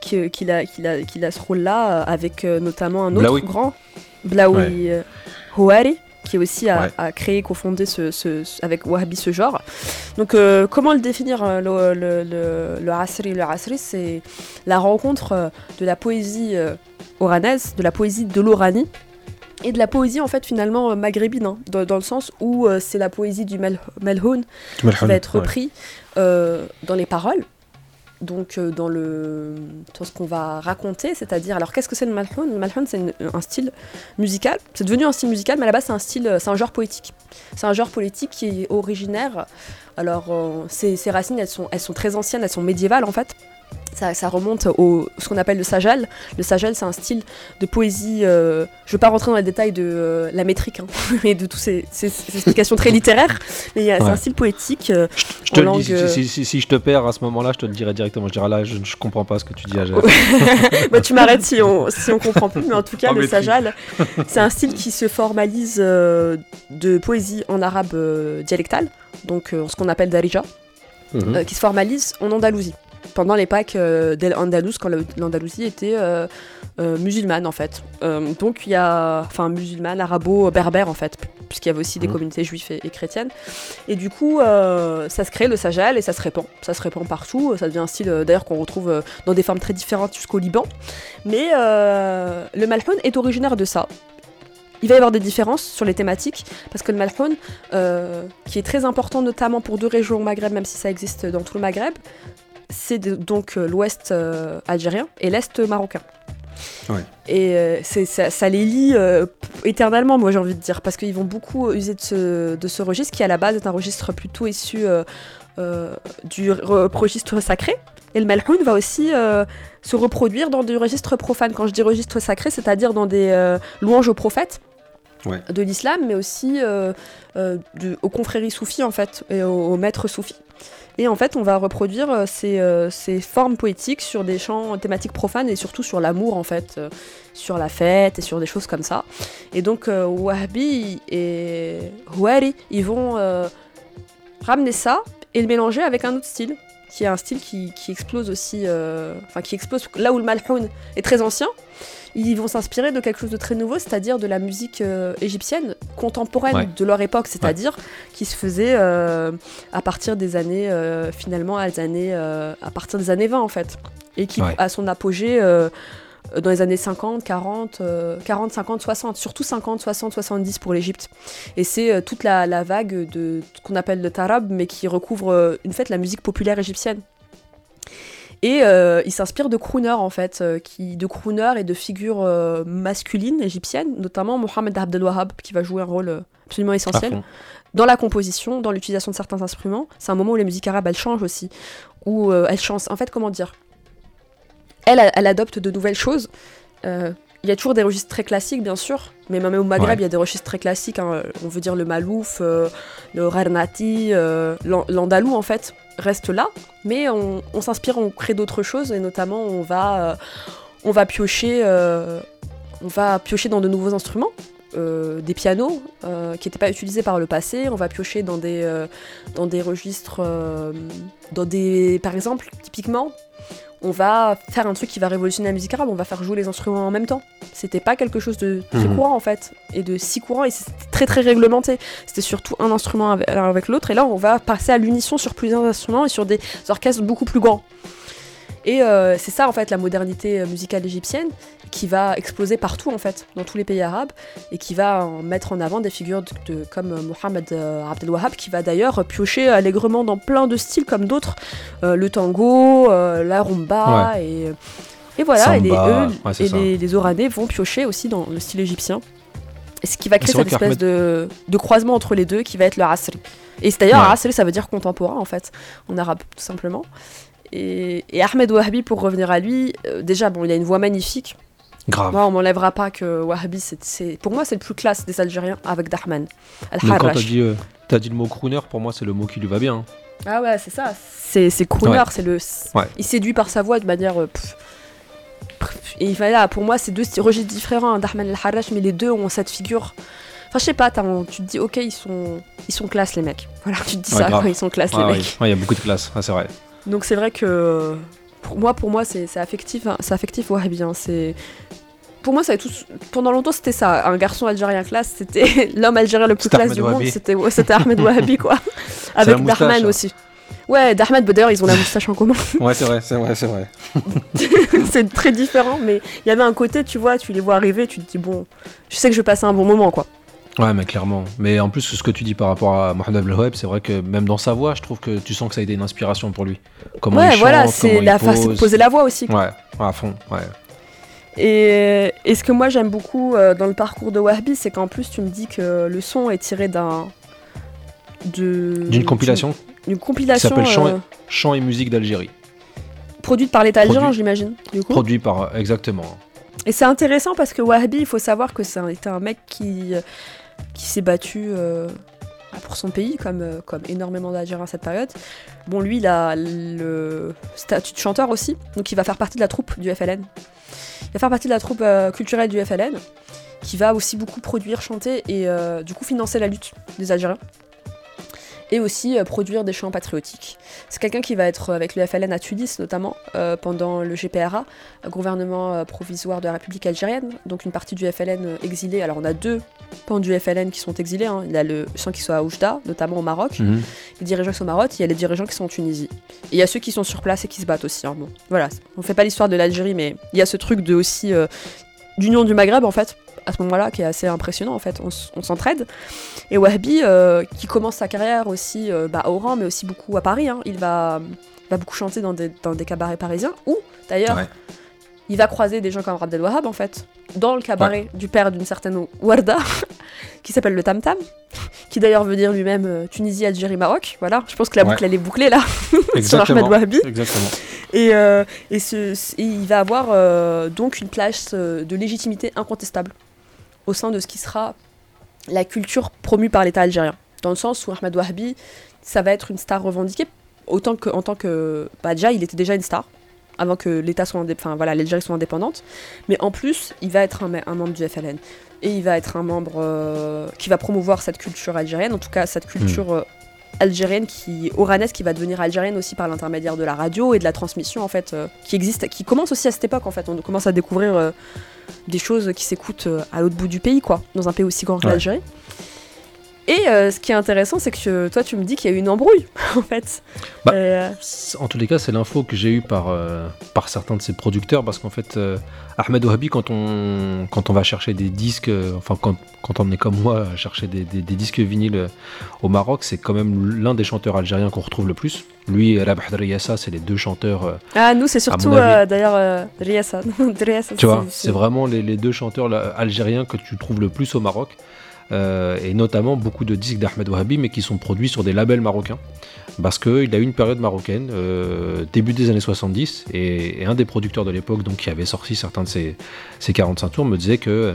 S4: Qu'il a, qu'il a, qu'il a ce rôle-là avec notamment un autre
S3: Blaoui.
S4: grand, Blaoui Houari, qui aussi a,
S3: Ouais.
S4: a créé, cofondé ce, ce- ce- avec Wahhabi ce genre. Donc, euh, comment le définir euh, le, le, le, le Asri Le Asri, c'est la rencontre euh, de la poésie oranaise, de la poésie de l'Oranie, et de la poésie, en fait, finalement, maghrébine, hein, dans, dans le sens où euh, c'est la poésie du Mel- Melhoun qui va être repris euh, dans les paroles. Donc euh, dans, le, dans ce qu'on va raconter, c'est-à-dire, alors qu'est-ce que c'est le malhoun Le malhoun c'est un style musical, c'est devenu un style musical, mais à la base c'est un style, euh, c'est un genre poétique. C'est un genre politique qui est originaire, alors euh, ses, ses racines elles sont, elles sont très anciennes, elles sont médiévales en fait. Ça, ça remonte au ce qu'on appelle le sajal. Le sajal, c'est un style de poésie. euh, je ne veux pas rentrer dans les détails de euh, la métrique hein, et de toutes ces, ces- ces explications très littéraires, mais c'est un style poétique. euh,
S3: Je te
S4: en
S3: le dis, si, si- si- si je te perds à ce moment-là, je te le dirai directement. Je dirai là, je, je comprends pas ce que tu dis à
S4: bah, tu m'arrêtes si on, si on comprend plus, mais en tout cas,
S3: En
S4: le sajal, c'est un style qui se formalise euh, de poésie en arabe euh, dialectal, donc euh, ce qu'on appelle darija,
S3: Mhm.
S4: euh, qui se formalise en Andalousie, pendant l'époque euh, d'Al-Andalus, quand l'Andalousie était euh, euh, musulmane en fait. Donc il y a, enfin musulmane, arabo-berbère en fait, puisqu'il y avait aussi des
S3: Mhm.
S4: communautés juives et, et chrétiennes. Et du coup, euh, ça se crée le sajal et ça se répand. Ça se répand partout. Ça devient un style d'ailleurs qu'on retrouve dans des formes très différentes jusqu'au Liban. Mais euh, le malhoun est originaire de ça. Il va y avoir des différences sur les thématiques, parce que le malhoun, euh, qui est très important notamment pour deux régions au Maghreb, même si ça existe dans tout le Maghreb, c'est donc euh, l'ouest euh, algérien et l'est marocain.
S3: Ouais.
S4: Et euh, ça, ça les lie euh, éternellement, moi j'ai envie de dire, parce qu'ils vont beaucoup user de ce, de ce registre qui à la base est un registre plutôt issu euh, du re- registre sacré. Et le malhoun va aussi se reproduire dans des registres profanes. Quand je dis registre sacré, c'est-à-dire dans des louanges aux prophètes
S3: Ouais.
S4: de l'islam, mais aussi du- aux confréries soufis en fait, et aux, aux maîtres soufis. Et en fait, on va reproduire euh, ces, euh, ces formes poétiques sur des chants thématiques profanes et surtout sur l'amour en fait, euh, sur la fête et sur des choses comme ça. Et donc Wahbi et Houari, ils vont ramener ça et le mélanger avec un autre style qui est un style qui, explose aussi, enfin qui explose là où le malhoun est très ancien. Ils vont s'inspirer de quelque chose de très nouveau, c'est-à-dire de la musique euh, égyptienne contemporaine
S3: Ouais.
S4: de leur époque, c'est-à-dire qui se faisait euh, à partir des années euh, finalement à, des années, à partir des années 20 en fait, et qui
S3: Ouais.
S4: a son apogée dans les années 50, 40, euh, 40, 50, 60, surtout 50, 60, 70 pour l'Égypte. Et c'est euh, toute la, la vague de qu'on appelle le tarab, mais qui recouvre euh, une fait la musique populaire égyptienne. Et euh, il s'inspire de crooners en fait, euh, qui, de crooners et de figures euh, masculines égyptiennes, notamment Mohamed Abdel Wahab, qui va jouer un rôle euh, absolument essentiel dans la composition, dans l'utilisation de certains instruments. C'est un moment où les musiques arabes elles changent aussi, où elles changent. En fait, comment dire? Elle, elle adopte de nouvelles choses. Il y a toujours des registres très classiques, bien sûr, mais même au Maghreb,
S3: Ouais.
S4: il y a des registres très classiques. hein. On veut dire le malouf, euh, le rarnati, euh, l'an- l'andalou, en fait, reste là. Mais on, s'inspire, on crée d'autres choses, et notamment, on va, euh, on va piocher, euh, on va piocher dans de nouveaux instruments. euh, des pianos qui n'étaient pas utilisés par le passé. On va piocher dans des, dans des registres, dans des, par exemple, typiquement, on va faire un truc qui va révolutionner la musique arabe. On va faire jouer les instruments en même temps. C'était pas quelque chose de très
S3: Mhm.
S4: courant en fait, et de si courant, et c'était très très réglementé. C'était surtout un instrument avec, l'autre, et là on va passer à l'unisson sur plusieurs instruments et sur des orchestres beaucoup plus grands. Et euh, c'est ça en fait la modernité euh, musicale égyptienne qui va exploser partout en fait, dans tous les pays arabes, et qui va en mettre en avant des figures de, de- comme euh, Mohamed euh, Abdel Wahab, qui va d'ailleurs piocher allègrement dans plein de styles comme d'autres, euh, le tango, euh, la rumba, et, et voilà, et, les, eux,
S3: ouais,
S4: et les, les Oranais vont piocher aussi dans le style égyptien. Et ce qui va créer cette espèce de, de croisement entre les deux qui va être le asri. Et c'est d'ailleurs
S3: Ouais.
S4: asri, ça veut dire contemporain en fait, en arabe tout simplement. Et, et Ahmed Wahbi, pour revenir à lui, euh, déjà, bon, il a une voix magnifique.
S3: Grave.
S4: Moi, on m'enlèvera pas que Wahbi, c'est, c'est- pour moi, c'est le plus classe des Algériens avec Dahman.
S3: Donc quand t'as dit, euh, t'as dit le mot crooner, pour moi c'est le mot qui lui va bien. hein.
S4: Ah ouais, c'est ça. C'est, c'est crooner,
S3: Ouais.
S4: c'est le.
S3: Ouais.
S4: Il séduit par sa voix de manière. euh, pff, pff, et voilà, pour moi, c'est deux registres différents, hein, Dahman et Al-Harrach, mais les deux ont cette figure. Enfin, je sais pas, t'as un- tu te dis, ok, ils sont, ils sont classe, les mecs. Voilà, tu te dis
S3: Ouais,
S4: ça,
S3: grave.
S4: ils sont classe, les mecs.
S3: Ouais, il y a beaucoup de classe, ouais, c'est vrai.
S4: Donc c'est vrai que pour moi, pour moi, c'est affectif, hein, c'est affectif Wahhabi. hein, c'est pour moi, ça a tout... pendant longtemps c'était ça. Un garçon algérien classe, c'était l'homme algérien le plus classe du monde. C'était ouais, Ahmed Wahhabi quoi. Avec Dahman
S3: hein.
S4: aussi. Ouais, Dahman, bah, d'ailleurs, ils ont la moustache en commun.
S3: Ouais, c'est vrai, c'est vrai, c'est vrai.
S4: c'est très différent, mais il y avait un côté, tu vois, tu les vois arriver, tu te dis, bon, je sais que je vais passer un bon moment, quoi.
S3: Ouais, mais clairement. Mais en plus, ce que tu dis par rapport à Mohamed Abdelwahab, c'est vrai que même dans sa voix, je trouve que tu sens que ça a été une inspiration pour lui. Comment
S4: ouais,
S3: il
S4: voilà,
S3: chante,
S4: c'est la façon de
S3: pose.
S4: poser la voix aussi.
S3: Ouais, à fond, ouais.
S4: Et, et ce que moi j'aime beaucoup euh, dans le parcours de Wahbi, c'est qu'en plus tu me dis que le son est tiré d'un. de-
S3: D'une compilation
S4: D'une compilation
S3: s'appelle Chant et-
S4: euh,
S3: Chant et musique d'Algérie.
S4: produite par l'État algérien, j'imagine. Du coup.
S3: Produit par. Exactement.
S4: Et c'est intéressant parce que Wahbi, il faut savoir que c'était un mec qui, euh, qui s'est battu euh, pour son pays, comme, euh, comme énormément d'Algériens à cette période. Bon, lui, il a le statut de chanteur aussi, donc il va faire partie de la troupe du FLN. Il va faire partie de la troupe euh, culturelle du FLN, qui va aussi beaucoup produire, chanter et du coup financer la lutte des Algériens. Et aussi euh, produire des chants patriotiques. C'est quelqu'un qui va être euh, avec le FLN à Tunis notamment euh, pendant le GPRA, gouvernement provisoire de la République algérienne, donc une partie du FLN exilée. Alors on a deux pans du FLN qui sont exilés. hein. Il y a le ceux qui sont à Oujda, notamment au Maroc,
S3: Mhm.
S4: les dirigeants qui sont au Maroc, il y a les dirigeants qui sont en Tunisie. Et il y a ceux qui sont sur place et qui se battent aussi. hein. Bon, voilà, on fait pas l'histoire de l'Algérie, mais il y a ce truc de aussi d'union du Maghreb en fait à ce moment-là qui est assez impressionnant en fait. On, s'entraide. Et Wahbi euh, qui commence sa carrière aussi euh, bah, à Oran, mais aussi beaucoup à Paris. hein. Il va beaucoup chanter dans des, dans des cabarets parisiens. Ou d'ailleurs
S3: Ouais.
S4: il va croiser des gens comme Abdel Wahab en fait, dans le cabaret du père d'une certaine Warda, qui s'appelle le Tam Tam, qui d'ailleurs veut dire lui-même euh, Tunisie, Algérie, Maroc. Voilà, je pense que la
S3: Ouais.
S4: boucle elle est bouclée là, sur Ahmed. Wahbi.
S3: Exactement.
S4: Et, euh, et, ce- ce- et il va avoir euh, donc une place euh, de légitimité incontestable au sein de ce qui sera la culture promue par l'État algérien. Dans le sens où Ahmed Wahbi, ça va être une star revendiquée, autant que, en tant que. Bah déjà, il était déjà une star, avant que l'État soit enfin voilà, l'Algérie soit indépendante. Mais en plus, il va être un, me- un membre du FLN. Et il va être un membre euh, qui va promouvoir cette culture algérienne, en tout cas cette culture euh, algérienne qui oranaise qui va devenir algérienne aussi par l'intermédiaire de la radio et de la transmission en fait euh, qui existe qui commence aussi à cette époque en fait on commence à découvrir euh, des choses qui s'écoutent euh, à l'autre bout du pays quoi dans un pays aussi grand que
S3: Ouais.
S4: l'Algérie et euh, ce qui est intéressant c'est que toi tu me dis qu'il y a eu une embrouille en fait
S3: Bah,
S4: Euh,
S3: En tous les cas, c'est l'info que j'ai eue par, euh, par certains de ses producteurs, parce qu'en fait, euh, Ahmed Ouhabi, quand on, quand on va chercher des disques, euh, enfin, quand, quand on est comme moi à chercher des, des- des disques vinyles euh, au Maroc, c'est quand même l'un des chanteurs algériens qu'on retrouve le plus. Lui et Rabah Driyassa, c'est les deux chanteurs. euh,
S4: ah nous c'est surtout euh, d'ailleurs euh, Riassa Riassa,
S3: tu vois,
S4: c'est-
S3: c'est vraiment les, les deux chanteurs là, algériens que tu trouves le plus au Maroc. Euh, et notamment beaucoup de disques d'Ahmed Ouhabi, mais qui sont produits sur des labels marocains. Parce qu'il a eu une période marocaine, euh, début des années 70, et, un des producteurs de l'époque, donc qui avait sorti certains de ses, ses 45 tours, me disait que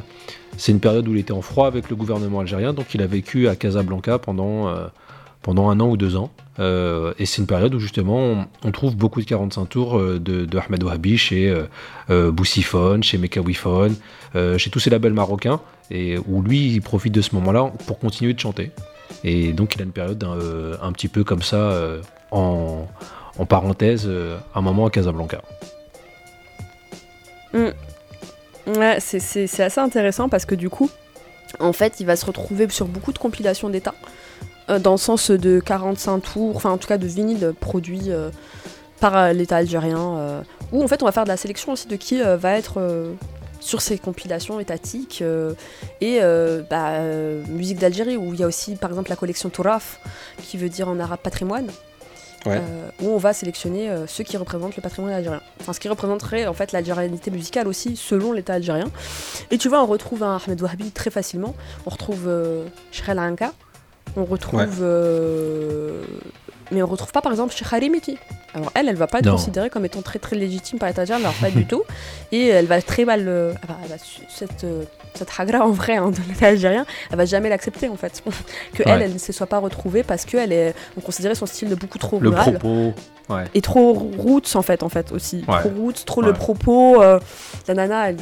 S3: c'est une période où il était en froid avec le gouvernement algérien, donc il a vécu à Casablanca pendant, euh, pendant un an ou deux ans. Et c'est une période où justement on, trouve beaucoup de 45 tours de, de Ahmed Ouhabi chez euh, chez Mekawifone, chez tous ces labels marocains, et où lui il profite de ce moment-là pour continuer de chanter. Et donc il a une période un, euh, un petit peu comme ça, euh, en, en parenthèse, euh, un moment à Casablanca.
S4: Ouais, c'est- assez intéressant parce que du coup, en fait, il va se retrouver sur beaucoup de compilations d'État, euh, dans le sens de 45 tours, enfin en tout cas de vinyles produits euh, par euh, l'État algérien, euh, où en fait on va faire de la sélection aussi de qui euh, va être euh, sur ces compilations étatiques euh, et euh, bah, euh, musique d'Algérie, où il y a aussi par exemple la collection Touraf, qui veut dire en arabe patrimoine.
S3: Ouais.
S4: où on va sélectionner ceux qui représentent le patrimoine algérien. Enfin, ce qui représenterait en fait l'algérianité musicale aussi selon l'État algérien. Et tu vois, on retrouve un Ahmed Wahabi très facilement. On retrouve Shrel Anka. On retrouve.
S3: Ouais.
S4: Mais on retrouve pas par exemple chez Harimiti. Alors elle, elle va pas être
S3: Non.
S4: considérée comme étant très très légitime par l'État algérien, alors pas du tout. Et elle va très mal. euh, va su- cette, euh, cette hagra en vrai hein, de l'État algérien, elle va jamais l'accepter en fait. que elle,
S3: Ouais.
S4: elle ne se soit pas retrouvée parce que elle est, on considérait son style de beaucoup trop
S3: Le
S4: rural
S3: propos, ouais.
S4: et trop roots en fait en fait aussi
S3: Ouais.
S4: trop roots trop le propos euh, la nana elle,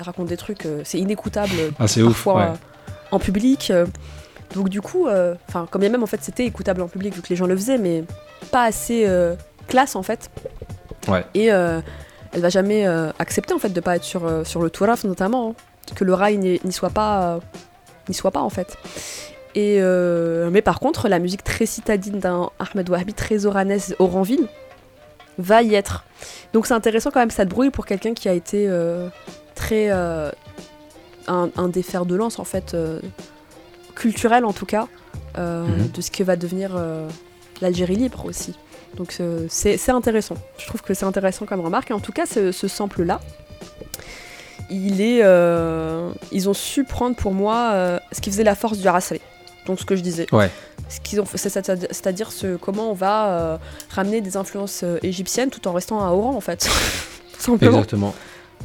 S4: raconte des trucs euh, c'est inécoutable
S3: Ah, c'est ouf.
S4: en public. Donc du coup euh, enfin quand bien même en fait c'était écoutable en public vu que les gens le faisaient mais pas assez euh, classe en fait
S3: Ouais.
S4: et euh, elle va jamais accepter en fait de pas être sur, sur le Touraf notamment hein. que le rail n'y soit pas n'y soit pas en fait et euh, mais par contre la musique très citadine d'un Ahmed Wahabi très oranais Oranville va y être donc c'est intéressant quand même cette brouille pour quelqu'un qui a été euh, très euh, un, un des fers de lance en fait euh, culturel en tout cas euh,
S3: Mhm.
S4: de ce que va devenir euh, l'Algérie libre aussi donc c'est intéressant je trouve que c'est intéressant comme remarque et en tout cas ce, ce sample là il est euh, ils ont su prendre pour moi ce qui faisait la force du Rasri donc ce que je disais
S3: Ouais.
S4: ce qu'ils ont c'est-à-dire ce, comment on va ramener des influences égyptiennes tout en restant à Oran en fait simplement
S3: Exactement.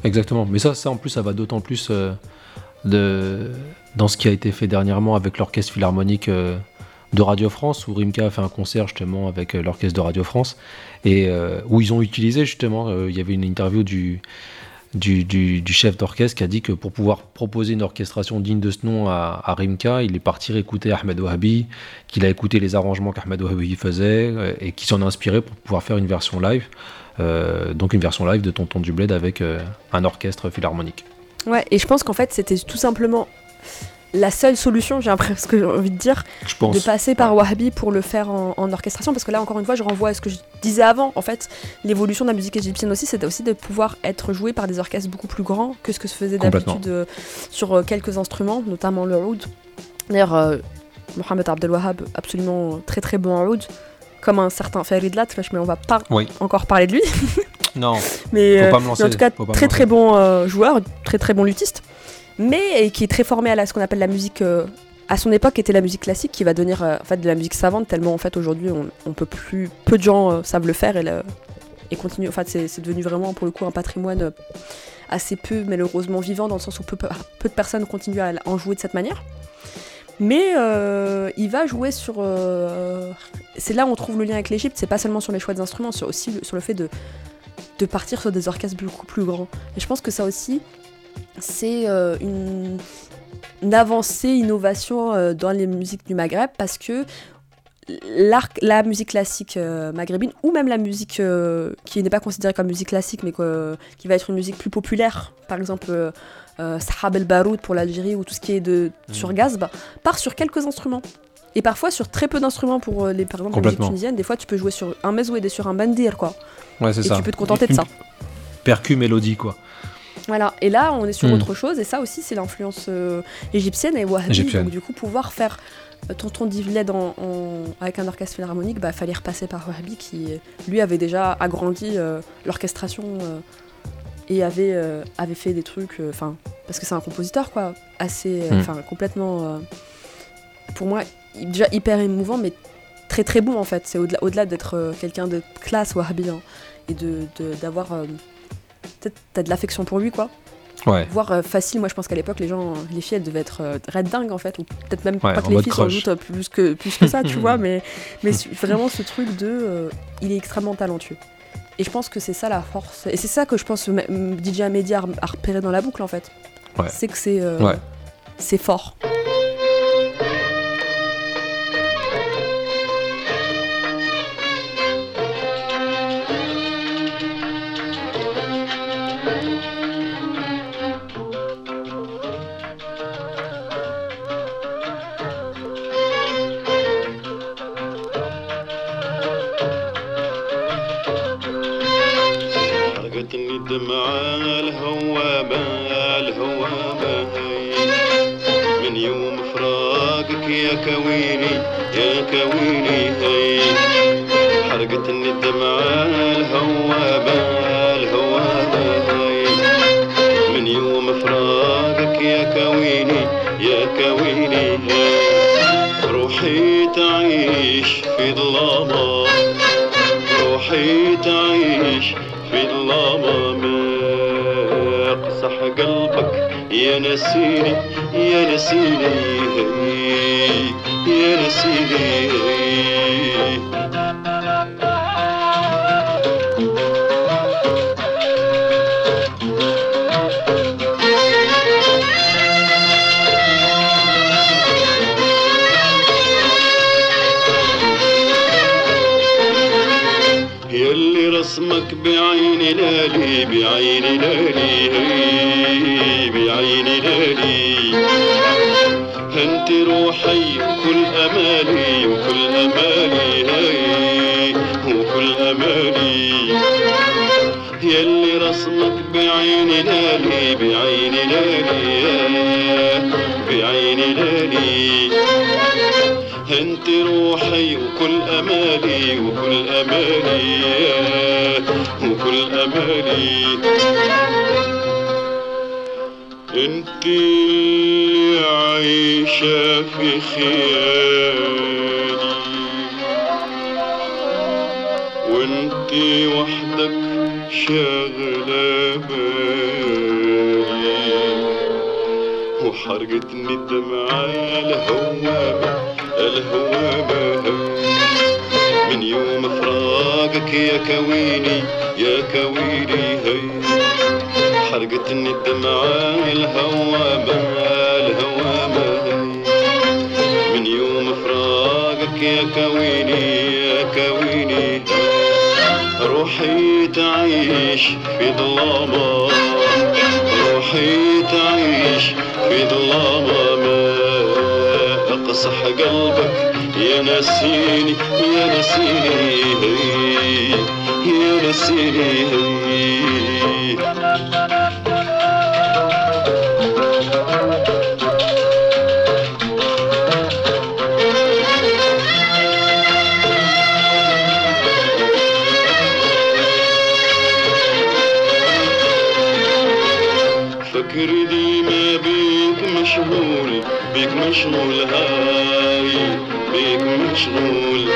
S3: Exactement. Mais ça, ça en plus, ça va d'autant plus euh, de, dans ce qui a été fait dernièrement avec l'orchestre philharmonique euh, de Radio France, où Rimka a fait un concert justement avec euh, l'orchestre de Radio France, et euh, où ils ont utilisé justement, il y avait une interview du, chef d'orchestre qui a dit que pour pouvoir proposer une orchestration digne de ce nom à, Rimka, il est parti écouter Ahmed Ouhabi, qu'il a écouté les arrangements qu'Ahmed Ouhabi faisait, et qui s'en a inspiré pour pouvoir faire une version live. Donc une version live de Tonton du Bled avec un orchestre philharmonique.
S4: ouais et je pense qu'en fait c'était tout simplement la seule solution j'ai presque envie de dire
S3: pense.
S4: de passer par Wahhabi pour le faire en, en orchestration. Parce que là encore une fois je renvoie à ce que je disais avant. En fait l'évolution de la musique égyptienne aussi c'était aussi de pouvoir être joué par des orchestres beaucoup plus grands que ce que se faisait d'habitude euh, sur euh, quelques instruments notamment le oud d'ailleurs euh, Mohamed Abdel Wahhab absolument très très bon en oud comme un certain Farid Latresh mais on va pas
S3: Oui.
S4: encore parler de lui.
S3: Non,
S4: mais,
S3: faut
S4: euh,
S3: pas me lancer.
S4: mais en tout cas très très bon joueur très très bon luthiste mais qui est très formé à ce qu'on appelle la musique euh, à son époque était la musique classique qui va devenir euh, en fait de la musique savante tellement en fait aujourd'hui on, peut plus peu de gens euh, savent le faire et, continue en c'est devenu vraiment pour le coup un patrimoine assez peu malheureusement vivant dans le sens où peu, peu de personnes continuent à en jouer de cette manière. Mais il va jouer sur c'est là où on trouve le lien avec l'Égypte c'est pas seulement sur les choix des instruments c'est aussi sur le fait de de partir sur des orchestres beaucoup plus grands. Et je pense que ça aussi c'est euh, une, une avancée, innovation euh, dans les musiques du Maghreb parce que
S5: la musique classique euh, maghrébine, ou même la musique euh, qui n'est pas considérée comme musique classique, mais qui va être une musique plus populaire, par exemple Sahab el Baroud pour l'Algérie, ou tout ce qui est de, mmh. sur Gazb, part sur quelques instruments. Et parfois sur très peu d'instruments pour les, par exemple, la musique tunisienne, des fois tu peux jouer sur un mezoued et sur un bandir, quoi.
S3: Ouais, c'est
S5: ça. tu peux te contenter de ça.
S3: Percu mélodie, quoi.
S5: Voilà, et là on est sur hmm. autre chose, et ça aussi c'est l'influence euh, égyptienne et wahhabi, donc du coup pouvoir faire euh, Tonton Divled en, avec un orchestre philharmonique, bah fallait repasser par Wahhabi qui lui avait déjà agrandi euh, l'orchestration et avait, avait fait des trucs, enfin parce que c'est un compositeur quoi, assez, hmm. enfin complètement, pour moi déjà hyper émouvant mais très très bon en fait, c'est au-delà au d'être quelqu'un de classe Wahhabi hein, et d'avoir... De, peut-être t'as de l'affection pour lui, quoi.
S3: Ouais.
S5: Voire euh, facile, moi je pense qu'à l'époque, les gens, les filles, elles devaient être euh, red dingues en fait, ou peut-être même pas que les filles, sans doute euh, plus que, plus que ça, tu vois, mais, mais vraiment ce truc de. il est extrêmement talentueux. Et je pense que c'est ça la force. Et c'est ça que je pense DJ Amédia a repéré dans la boucle en fait. C'est que c'est. C'est fort. في ظلامة روحي تعيش في ظلامة ما يقسح قلبك يا نسيني يا نسيني يا نسيني. لك بعين لالي بعين لالي بعيني بعين لالي. أنت روحي كل أمالي وكل أمالي هاي وكل أمالي. يلي رسمك بعين لالي بعين لالي بعين لالي. أنت روحي وكل أمالي وكل أمالي وكل أمالي. أنت عايشة في خيالي وأنت وحدك شاغلة بالي. وحرقتني الدمعه الهوابه الهوى من يوم فراقك يا كويني يا كويني هي. حرقتني الدمعة الهوابة الهوابة من يوم فراقك يا كويني يا كويني روحي تعيش في ظلامة. روحي تعيش في ظلامة صح قلبك يا نسيني يا نسيني يا نسيني. فكري ديما بيك مشغول بيك مشغول هاي. مشغول.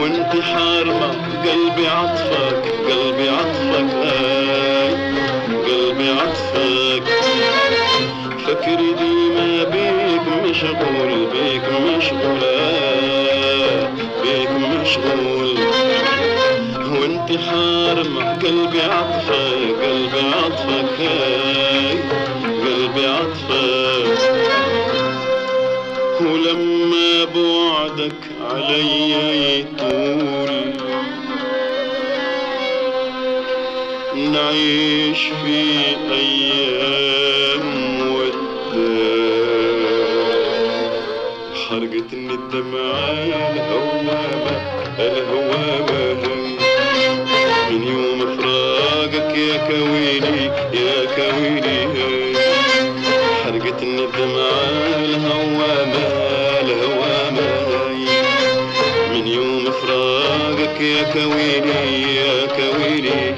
S5: وانت حاربة قلبي عطفك قلبي عطفك آي قلبي عطفك. فكري ديما بيك مشغول بيك مشغول آه. بيك مشغول. وانت حارمة قلبي عطفك. عليا يطول نعيش في أيام وداع. حرقتني الدمعة الهوامة الهوامة من يوم فراقك يا كويني يا كويني حرقتني الدمعة الهوامة من يوم فراقك يا كويني يا كويني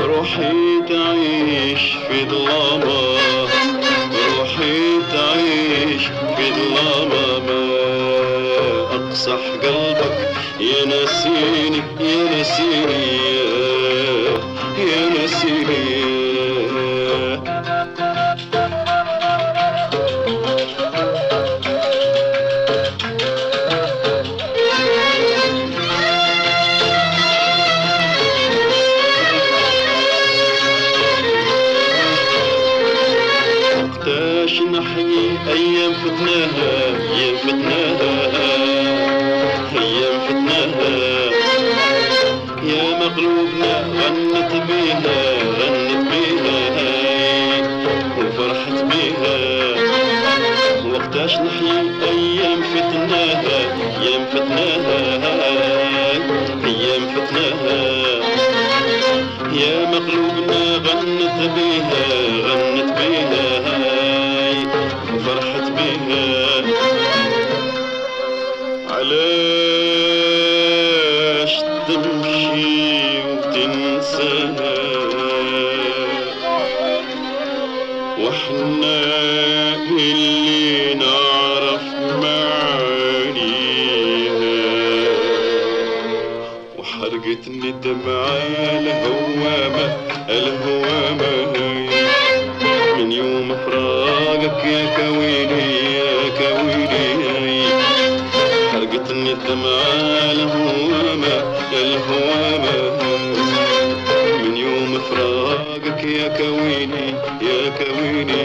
S5: روحي تعيش في ظلامة روحي تعيش في ظلامة. ما أقصح قلبك يا نسيني يا نسيني. غنت بيها غنت بيها. فراقك يا كويني يا كويني.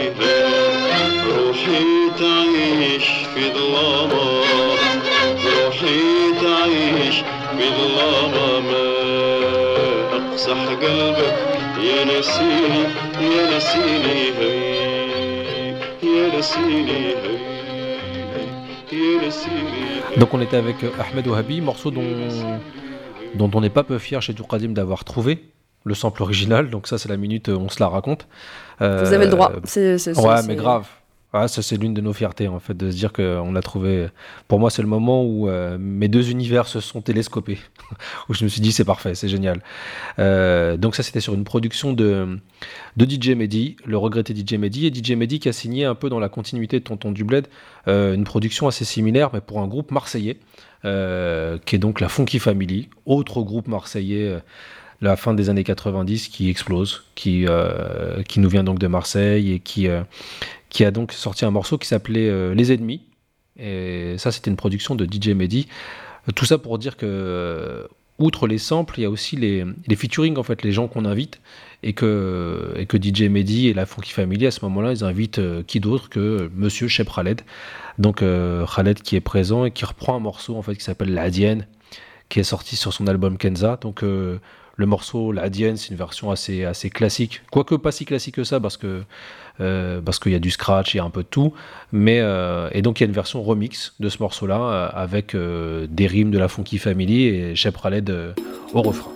S5: روحي تعيش في ظلامة روحي تعيش بظلامة ما أقصح قلبك يا نسيني يا نسيني هي يا نسيني هي
S3: Donc on était avec Ahmed Ouhabi, morceau dont, dont on n'est pas peu fier chez Tourkadim d'avoir trouvé. Le sample original. Donc ça c'est la minute, euh, on se la raconte. Euh,
S4: Vous avez le droit. C'est- c'est-
S3: Ouais,
S4: c'est-
S3: mais grave. Ah, ça c'est l'une de nos fiertés en fait de se dire qu'on a trouvé. Pour moi c'est le moment où euh, mes deux univers se sont télescopés, où je me suis dit c'est parfait, c'est génial. Euh, donc ça c'était sur une production de de DJ Mehdi, le regretté DJ Mehdi, et DJ Mehdi qui a signé un peu dans la continuité de Tonton du Bled euh, une production assez similaire, mais pour un groupe marseillais, euh, qui est donc la Funky Family, autre groupe marseillais. La fin des années 90 qui explose, qui, euh, qui nous vient donc de Marseille et qui, euh, qui a donc sorti un morceau qui s'appelait euh, Les Ennemis. Et ça, c'était une production de DJ Mehdi. Tout ça pour dire que, outre les samples, il y a aussi les, les featuring, en fait, les gens qu'on invite. Et que, et que DJ Mehdi et la Funky Family, à ce moment-là, ils invitent qui d'autre que Monsieur Shep Khaled. Donc Khaled qui est présent et qui reprend un morceau en fait qui s'appelle La Dienne, qui est sorti sur son album Kenza. Donc le morceau La Dienne, c'est une version assez, assez classique, quoique pas si classique que ça parce que euh, parce qu'il y a du scratch, il y a un peu de tout. Mais euh, et donc il y a une version remix de ce morceau-là euh, avec des rimes de la Funky Family et Shep euh, au refrain.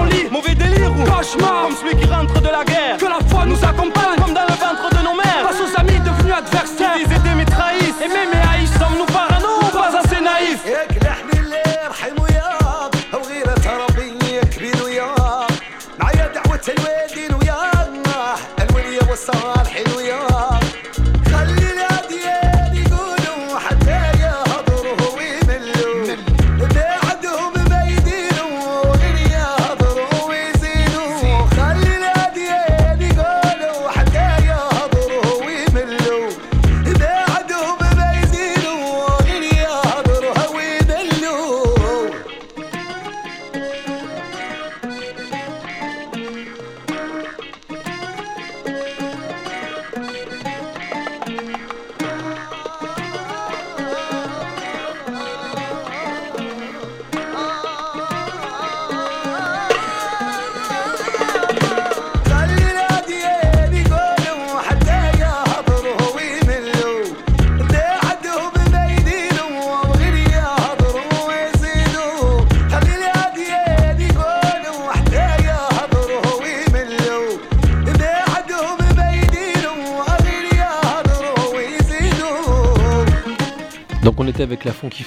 S6: Mon lit.
S7: Mauvais délire ou
S6: Cauchemar.
S7: Comme celui qui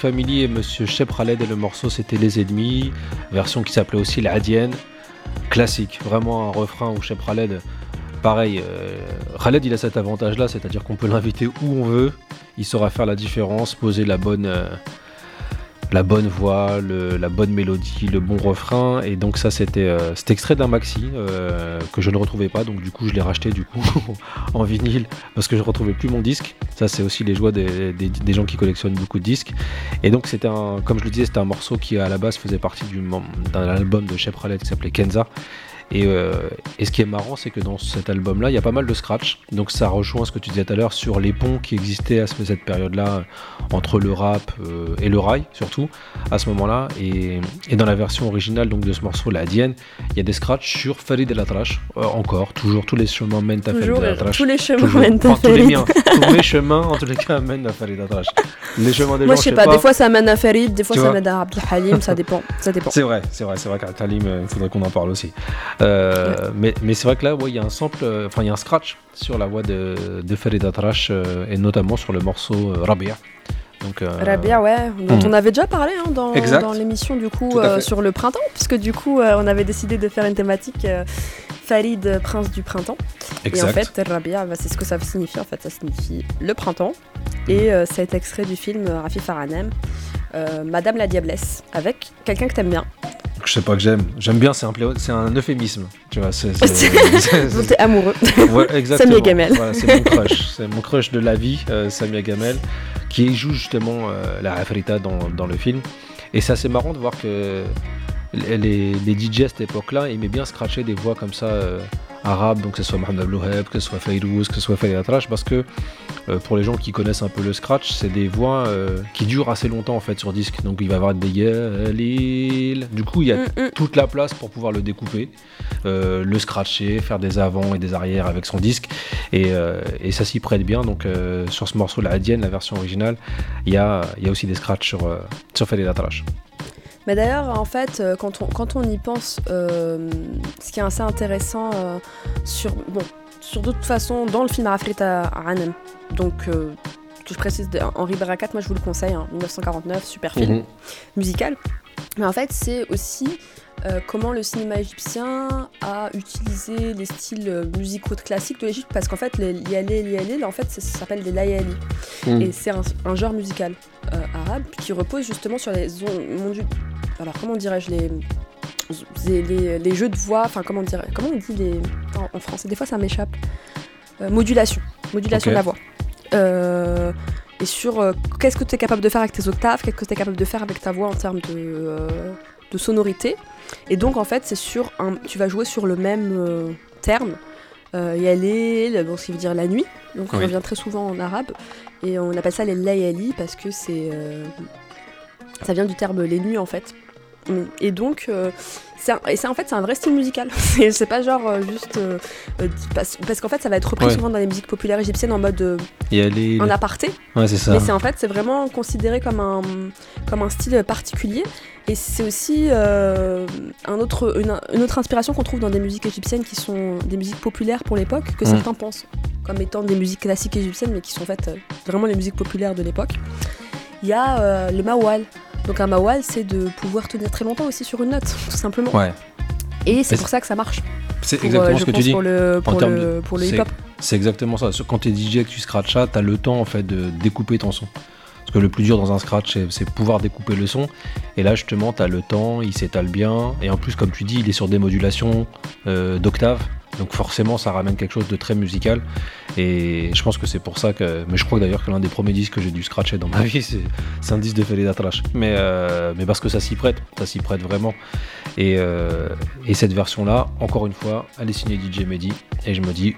S6: Et
S3: Monsieur Shep Khaled et le morceau c'était Les Ennemis, version qui s'appelait aussi La Hadienne. Classique, vraiment un refrain où Shep Khaled, pareil, euh, Khaled il a cet avantage là, c'est-à-dire qu'on peut l'inviter où on veut, il saura faire la différence, poser la bonne, euh, la bonne voix, la bonne mélodie, le bon refrain, et donc ça c'était euh, c'était extrait d'un maxi euh, que je ne retrouvais pas, donc du coup je l'ai racheté du coup en vinyle parce que je retrouvais plus mon disque. Ça, c'est aussi les joies des, gens qui collectionnent beaucoup de disques. Et donc, c'était un, comme je le disais, c'était un morceau qui à la base faisait partie d'un album de Shep Raleigh qui s'appelait Kenza. Et, euh, et ce qui est marrant, c'est que dans cet album-là, il y a pas mal de scratch. Donc, ça rejoint ce que tu disais tout à l'heure sur les ponts qui existaient à ce- cette période-là entre le rap euh, et le rail, surtout à ce moment-là. Et, et dans la version originale donc de ce morceau, la Dienne, il y a des scratchs sur Farid El Atrache. Euh, encore, toujours, tous les chemins mènent à Farid
S4: Toujours,
S3: El Atrache.
S4: tous les chemins
S3: Toujours.
S4: mènent à
S3: Enfin, tous les miens. tous mes chemins, en tous les cas, mènent à Farid Atrache. Les chemins des
S4: Moi,
S3: gens,
S4: je sais pas, des fois ça mène à Farid, des fois ça mène à Abdel Halim, ça dépend. Ça dépend.
S3: C'est vrai, c'est vrai, c'est vrai qu'à Talim, il faudrait qu'on en parle aussi. Euh, Mais, mais c'est vrai que là, ouais, il y a un sample, euh, enfin, il y a un scratch sur la voix de, de Farid Atrache euh, et notamment sur le morceau Rabia. Donc, euh,
S4: Rabia, ouais, dont
S3: hmm.
S4: on avait déjà parlé hein, dans, l'émission du coup euh, sur le printemps, puisque du coup euh, on avait décidé de faire une thématique Farid, prince du printemps.
S3: exact.
S4: Et en fait, Rabia, bah, c'est ce que ça signifie. En fait, ça signifie le printemps. Et ça a été extrait du film Rafi Faranem, Madame la Diablesse, avec quelqu'un que t'aimes bien.
S3: Je sais pas que j'aime. J'aime bien, c'est un, pléo- c'est un euphémisme. Tu vois, c'est.
S4: Donc t'es amoureux.
S3: Ouais, exactement.
S4: Samia Gamel.
S3: Voilà, c'est mon crush. C'est mon crush de la vie, euh, Samia Gamel, qui joue justement euh, la Afrita dans, dans le film. Et c'est assez marrant de voir que les, les DJ à cette époque-là aimaient bien scratcher des voix comme ça euh, arabes, donc que ce soit Mohamed Louheb, que ce soit Fayrouz, que ce soit Atrash, parce que euh, pour les gens qui connaissent un peu le scratch, c'est des voix euh, qui durent assez longtemps en fait sur disque. Donc il va y avoir des Yalil. Du coup, il y a
S4: Mm, mm.
S3: toute la place pour pouvoir le découper, euh, le scratcher, faire des avants et des arrières avec son disque. Et, et ça s'y prête bien. Donc sur ce morceau, la Adienne, la version originale, il y a, il y a aussi des scratchs sur, sur Farid Atrash.
S4: Mais d'ailleurs, en fait, quand on, quand on y pense, euh, ce qui est assez intéressant euh, sur. Bon, sur d'autres façons, dans le film Arafrita Hanem, donc. euh, je précise, de- Henri Barakat, moi je vous le conseille, hein, 1949, super film
S3: Mhm.
S4: musical. Mais en fait, c'est aussi euh, comment le cinéma égyptien a utilisé les styles euh, musicaux classiques de l'Égypte, parce qu'en fait, les lialé, lialé, en fait, ça, ça s'appelle des layali.
S3: Mhm.
S4: Et c'est un, un genre musical euh, arabe qui repose justement sur les Alors, comment dirais-je les, les, jeux de voix, enfin, comment dire, comment on dit les, en, en français Des fois, ça m'échappe. Euh, modulation, modulation de la voix. Euh, et sur euh, qu'est-ce que tu es capable de faire avec tes octaves, qu'est-ce que tu es capable de faire avec ta voix en termes de, de sonorité. Et donc, en fait, c'est sur un, tu vas jouer sur le même terme. Yalé, bon, ce qui veut dire la nuit, donc on
S3: Oui.
S4: revient très souvent en arabe, et on appelle ça les layali parce que c'est. ça vient du terme les nuits en fait. Et donc, euh, un- et en fait c'est un vrai style musical. c'est pas genre euh, juste euh, euh, parce, parce qu'en fait ça va être repris
S3: Ouais.
S4: souvent dans les musiques populaires égyptiennes en mode
S3: Il y a les.
S4: en aparté.
S3: Ouais, c'est ça.
S4: Mais c'est en fait, c'est vraiment considéré comme un, comme un style particulier. Et c'est aussi un autre, une, une autre inspiration qu'on trouve dans des musiques égyptiennes qui sont des musiques populaires pour l'époque, que
S3: Mm.
S4: certains pensent comme étant des musiques classiques égyptiennes, mais qui sont en fait vraiment les musiques populaires de l'époque. Il y a le mawal. Donc un mawal, c'est de pouvoir tenir très longtemps aussi sur une note, tout simplement.
S3: Ouais,
S4: Et c'est pour ça que ça marche.
S3: c'est exactement
S4: euh,
S3: ce que tu dis.
S4: pour le, pour
S3: termes
S4: le,
S3: de-
S4: pour le
S3: c'est-
S4: hip-hop.
S3: C'est exactement ça. Quand t'es DJ et que tu scratches ça, t'as le temps en fait de découper ton son. Parce que le plus dur dans un scratch, c'est- pouvoir découper le son. Et là, justement, t'as le temps, il s'étale bien. Et en plus, comme tu dis, il est sur des modulations euh, d'octave. Donc forcément, ça ramène quelque chose de très musical. Et je pense que c'est pour ça que... Mais je crois d'ailleurs que l'un des premiers disques que j'ai dû scratcher dans ma vie, c'est un disque de Felida Trash. Mais, euh, mais parce que ça s'y prête. Ça s'y prête vraiment. Et, euh, et cette version-là, encore une fois, elle est signée DJ Mehdi. Et je me dis,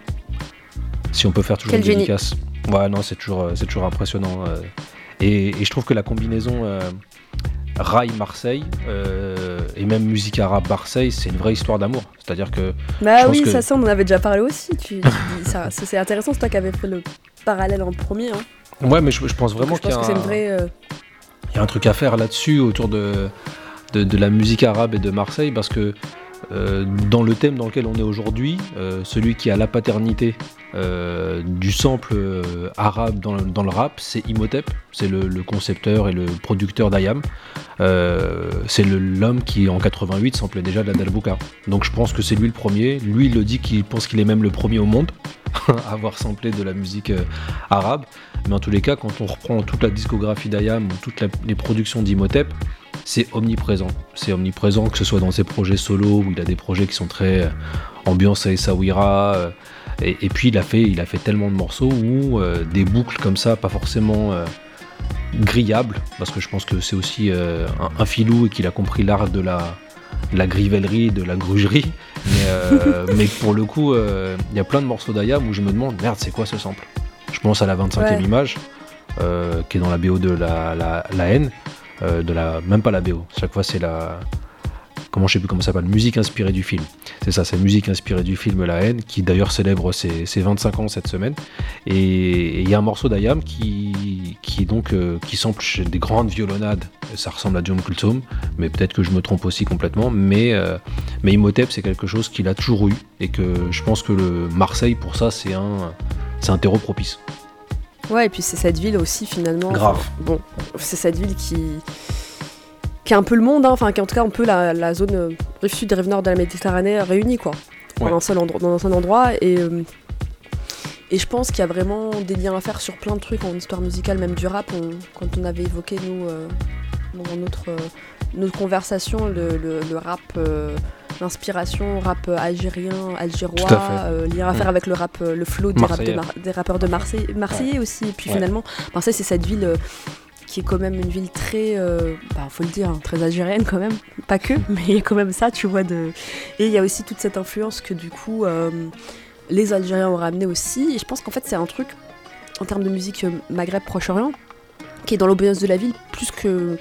S3: si on peut faire toujours
S4: Quel
S3: une
S4: génie.
S3: dédicace. Ouais, non, c'est toujours, euh, toujours impressionnant. Et, et je trouve que la combinaison euh, Rail Marseille euh, et même musique arabe Marseille, c'est une vraie histoire d'amour. C'est-à-dire que
S4: Bah
S3: Je pense
S4: oui,
S3: que-
S4: ça, ça, on en avait déjà parlé aussi. Tu, c'est intéressant, c'est toi qui avais fait le parallèle en premier. Hein.
S3: ouais, mais je, je pense vraiment qu'il y, a un-
S4: euh,
S3: y a truc à faire là-dessus autour de, de, de la musique arabe et de Marseille parce que euh, dans le thème dans lequel on est aujourd'hui, euh, celui qui a la paternité euh, du sample arabe dans, le- rap, c'est Imhotep, c'est le, concepteur et le producteur d'Ayam. C'est l'homme qui en 88 samplait déjà de la Dalbouka. Donc je pense que c'est lui le premier. Lui il le dit qu'il pense qu'il est même le premier au monde à avoir samplé de la musique arabe. Mais en tous les cas, quand on reprend toute la discographie d'Ayam ou toutes les productions d'Imhotep, c'est omniprésent. C'est omniprésent, que ce soit dans ses projets solo, où il a des projets qui sont très euh, ambiance à Essaouira. euh, et, et puis il a, fait, il a fait tellement de morceaux où euh, des boucles comme ça, pas forcément euh, grillables, parce que je pense que c'est aussi euh, un, un filou et qu'il a compris l'art de la, la grivellerie, de la grugerie. Mais, mais pour le coup, il y a plein de morceaux d'Ayam où je me demande, merde, c'est quoi ce sample? Je pense à la 25e
S4: Ouais.
S3: image, qui est dans la BO de la, la, la haine, euh, de la, même pas la BO, chaque fois c'est la. Comment je sais plus comment ça s'appelle, musique inspirée du film. C'est ça, c'est musique inspirée du film La haine, qui d'ailleurs célèbre ses, ses 25 ans cette semaine. Et il y a un morceau d'Ayam qui, qui donc euh, qui chez des grandes violonades. Ça ressemble à John Kultum, mais peut-être que je me trompe aussi complètement. Mais, euh, mais Imhotep, c'est quelque chose qu'il a toujours eu et que je pense que le Marseille, pour ça, c'est un, c'est un terreau propice.
S4: Ouais, et puis c'est cette ville aussi finalement.
S3: Grave.
S4: enfin, bon, c'est cette ville qui qui est un peu le monde, hein, enfin qui est en tout cas un peu la, la zone euh, rive sud et rive nord de la Méditerranée réunie quoi,
S3: Ouais.
S4: dans un seul endroit, dans un seul endroit et euh, et je pense qu'il y a vraiment des liens à faire sur plein de trucs en histoire musicale, même du rap. On- quand on avait évoqué nous euh, dans notre euh, notre conversation le, le- le rap, euh, l'inspiration rap euh, algérien, algérois,
S3: à
S4: euh, lien à faire avec le rap, euh, le flow des, rap de
S3: Marseillais.
S4: Mar- des rappeurs de Marseille, marseillais aussi. Et puis
S3: Ouais.
S4: finalement, Marseille c'est cette ville euh, qui est quand même une ville très, euh, bah, faut le dire, hein, très algérienne quand même, pas que, mais il y a quand même ça, tu vois. De... Et il y a aussi toute cette influence que du coup euh, les Algériens ont ramené aussi. Et je pense qu'en fait c'est un truc en termes de musique Maghreb Proche-Orient qui est dans l'ambiance de la ville plus que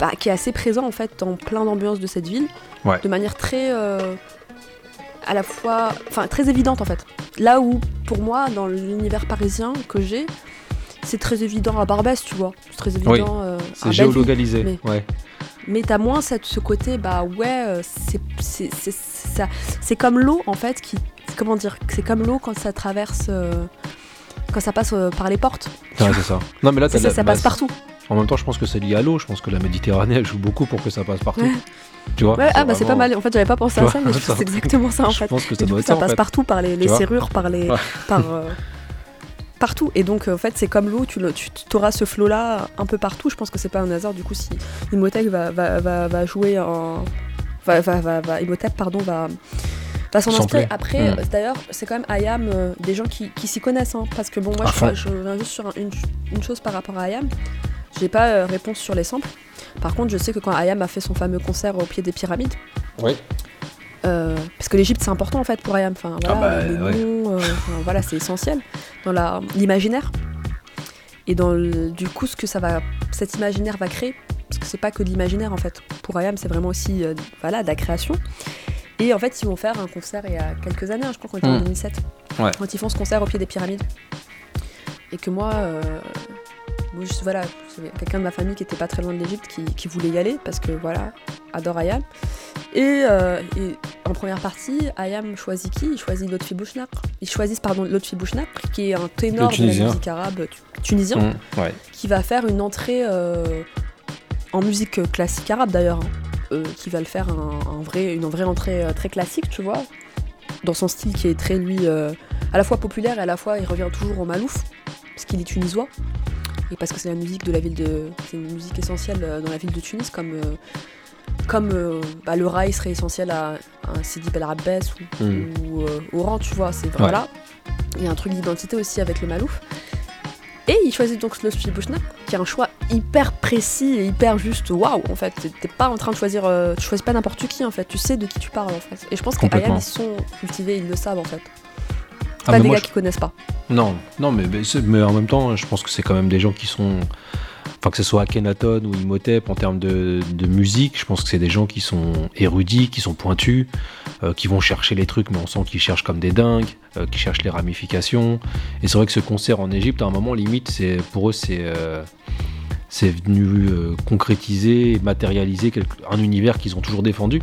S4: bah, qui est assez présent en fait dans plein d'ambiances de cette ville,
S3: Ouais.
S4: de manière très euh, à la fois, enfin très évidente en fait. Là où pour moi dans l'univers parisien que j'ai, c'est très évident à Barbès, tu vois, c'est très évident. euh, à
S3: C'est géolocalisé.
S4: mais-
S3: Ouais.
S4: Mais t'as moins cette, ce côté, bah ouais, euh, c'est c'est- c'est- c'est ça- c'est comme l'eau en fait, qui, comment dire, c'est comme l'eau quand ça traverse, euh, quand ça passe euh, par les portes.
S3: Ouais, c'est ça. Non, mais là,
S4: ça,
S3: la-
S4: ça
S3: bah,
S4: passe partout.
S3: En même temps, je pense que c'est lié à l'eau. Je pense que la Méditerranée, elle joue beaucoup pour que ça passe partout.
S4: Ouais.
S3: Tu vois
S4: Ouais, ah bah c'est pas mal. En fait, j'avais pas pensé à ça, mais je c'est exactement ça en
S3: Je
S4: fait.
S3: pense que ça doit
S4: coup,
S3: être
S4: ça
S3: en
S4: passe
S3: fait.
S4: partout par les, serrures, par les, par euh, partout. Et donc en fait, c'est comme l'eau, tu, le- tu auras ce flot là un peu partout. Je pense que c'est pas un hasard. Du coup, si Imhotep va, va, va, va jouer en, va, Imhotep, pardon, va va s'en inspirer. Après,
S3: Mm.
S4: euh, d'ailleurs, c'est quand même Ayam, euh, des gens qui, qui s'y connaissent, hein, parce que bon, moi, je,
S3: fond.
S4: je reviens juste sur un- une, une chose par rapport à Ayam. J'ai pas euh, réponse sur les samples. Par contre, je sais que quand Ayam a fait son fameux concert au pied des pyramides,
S3: Oui.
S4: euh, parce que l'Égypte c'est important en fait pour Ayam. Enfin, voilà,
S3: Ah bah,
S4: les
S3: ouais.
S4: noms, euh, enfin, voilà, c'est essentiel dans l'imaginaire. Et dans le- du coup, ce que ça va, cet imaginaire va créer, parce que c'est pas que de l'imaginaire en fait. Pour Ayam, c'est vraiment aussi euh, voilà, de la création. Et en fait, ils vont faire un concert il y a quelques années, hein, je crois qu'on était en
S3: Mm.
S4: 2007,
S3: Ouais.
S4: quand ils font ce concert au pied des pyramides. Et que moi, euh, moi, je- voilà, j'avais quelqu'un de ma famille qui était pas très loin de l'Égypte qui, qui voulait y aller parce que voilà, adore Ayam. Et, euh, et en première partie, Ayam choisit qui? Il choisit Lotfi Bouchnaq. Ils choisissent pardon Lotfi Bouchnaq, qui est un ténor de la musique arabe tu- tunisien,
S3: Mmh, ouais.
S4: qui va faire une entrée euh, en musique classique arabe d'ailleurs, hein. Euh, qui va le faire un, un vrai, une vraie entrée très classique, tu vois, dans son style qui est très lui à la fois populaire et à la fois il revient toujours au malouf, parce qu'il est tunisois et parce que c'est la musique de la ville de, c'est une musique essentielle euh, dans la ville de Tunis comme euh, comme euh, bah, le rail serait essentiel à, à Sidi Bel Abbès ou,
S3: Mm.
S4: ou euh, Oran, tu vois, c'est voilà. Il y a un truc d'identité aussi avec le malouf. Et il choisit donc Slospi Bouchna, qui est un choix hyper précis et hyper juste. Waouh, en fait, t'es- pas en train de choisir. euh, tu choisis pas n'importe qui, en fait. Tu sais de qui tu parles, en fait. Et je pense qu'à
S3: Complètement.
S4: Ayam, ils sont cultivés, ils le savent, en fait.
S3: Ah,
S4: pas des gars qui connaissent pas.
S3: Non, non, mais, mais, mais en même temps, je pense que c'est quand même des gens qui sont. Enfin, que ce soit Akhenaton ou Imhotep en termes de, de musique, je pense que c'est des gens qui sont érudits, qui sont pointus, euh, qui vont chercher les trucs, mais on sent qu'ils cherchent comme des dingues, euh, qui cherchent les ramifications. Et c'est vrai que ce concert en Égypte, à un moment, limite, c'est pour eux, c'est. euh, c'est venu concrétiser, matérialiser quelque- un univers qu'ils ont toujours défendu,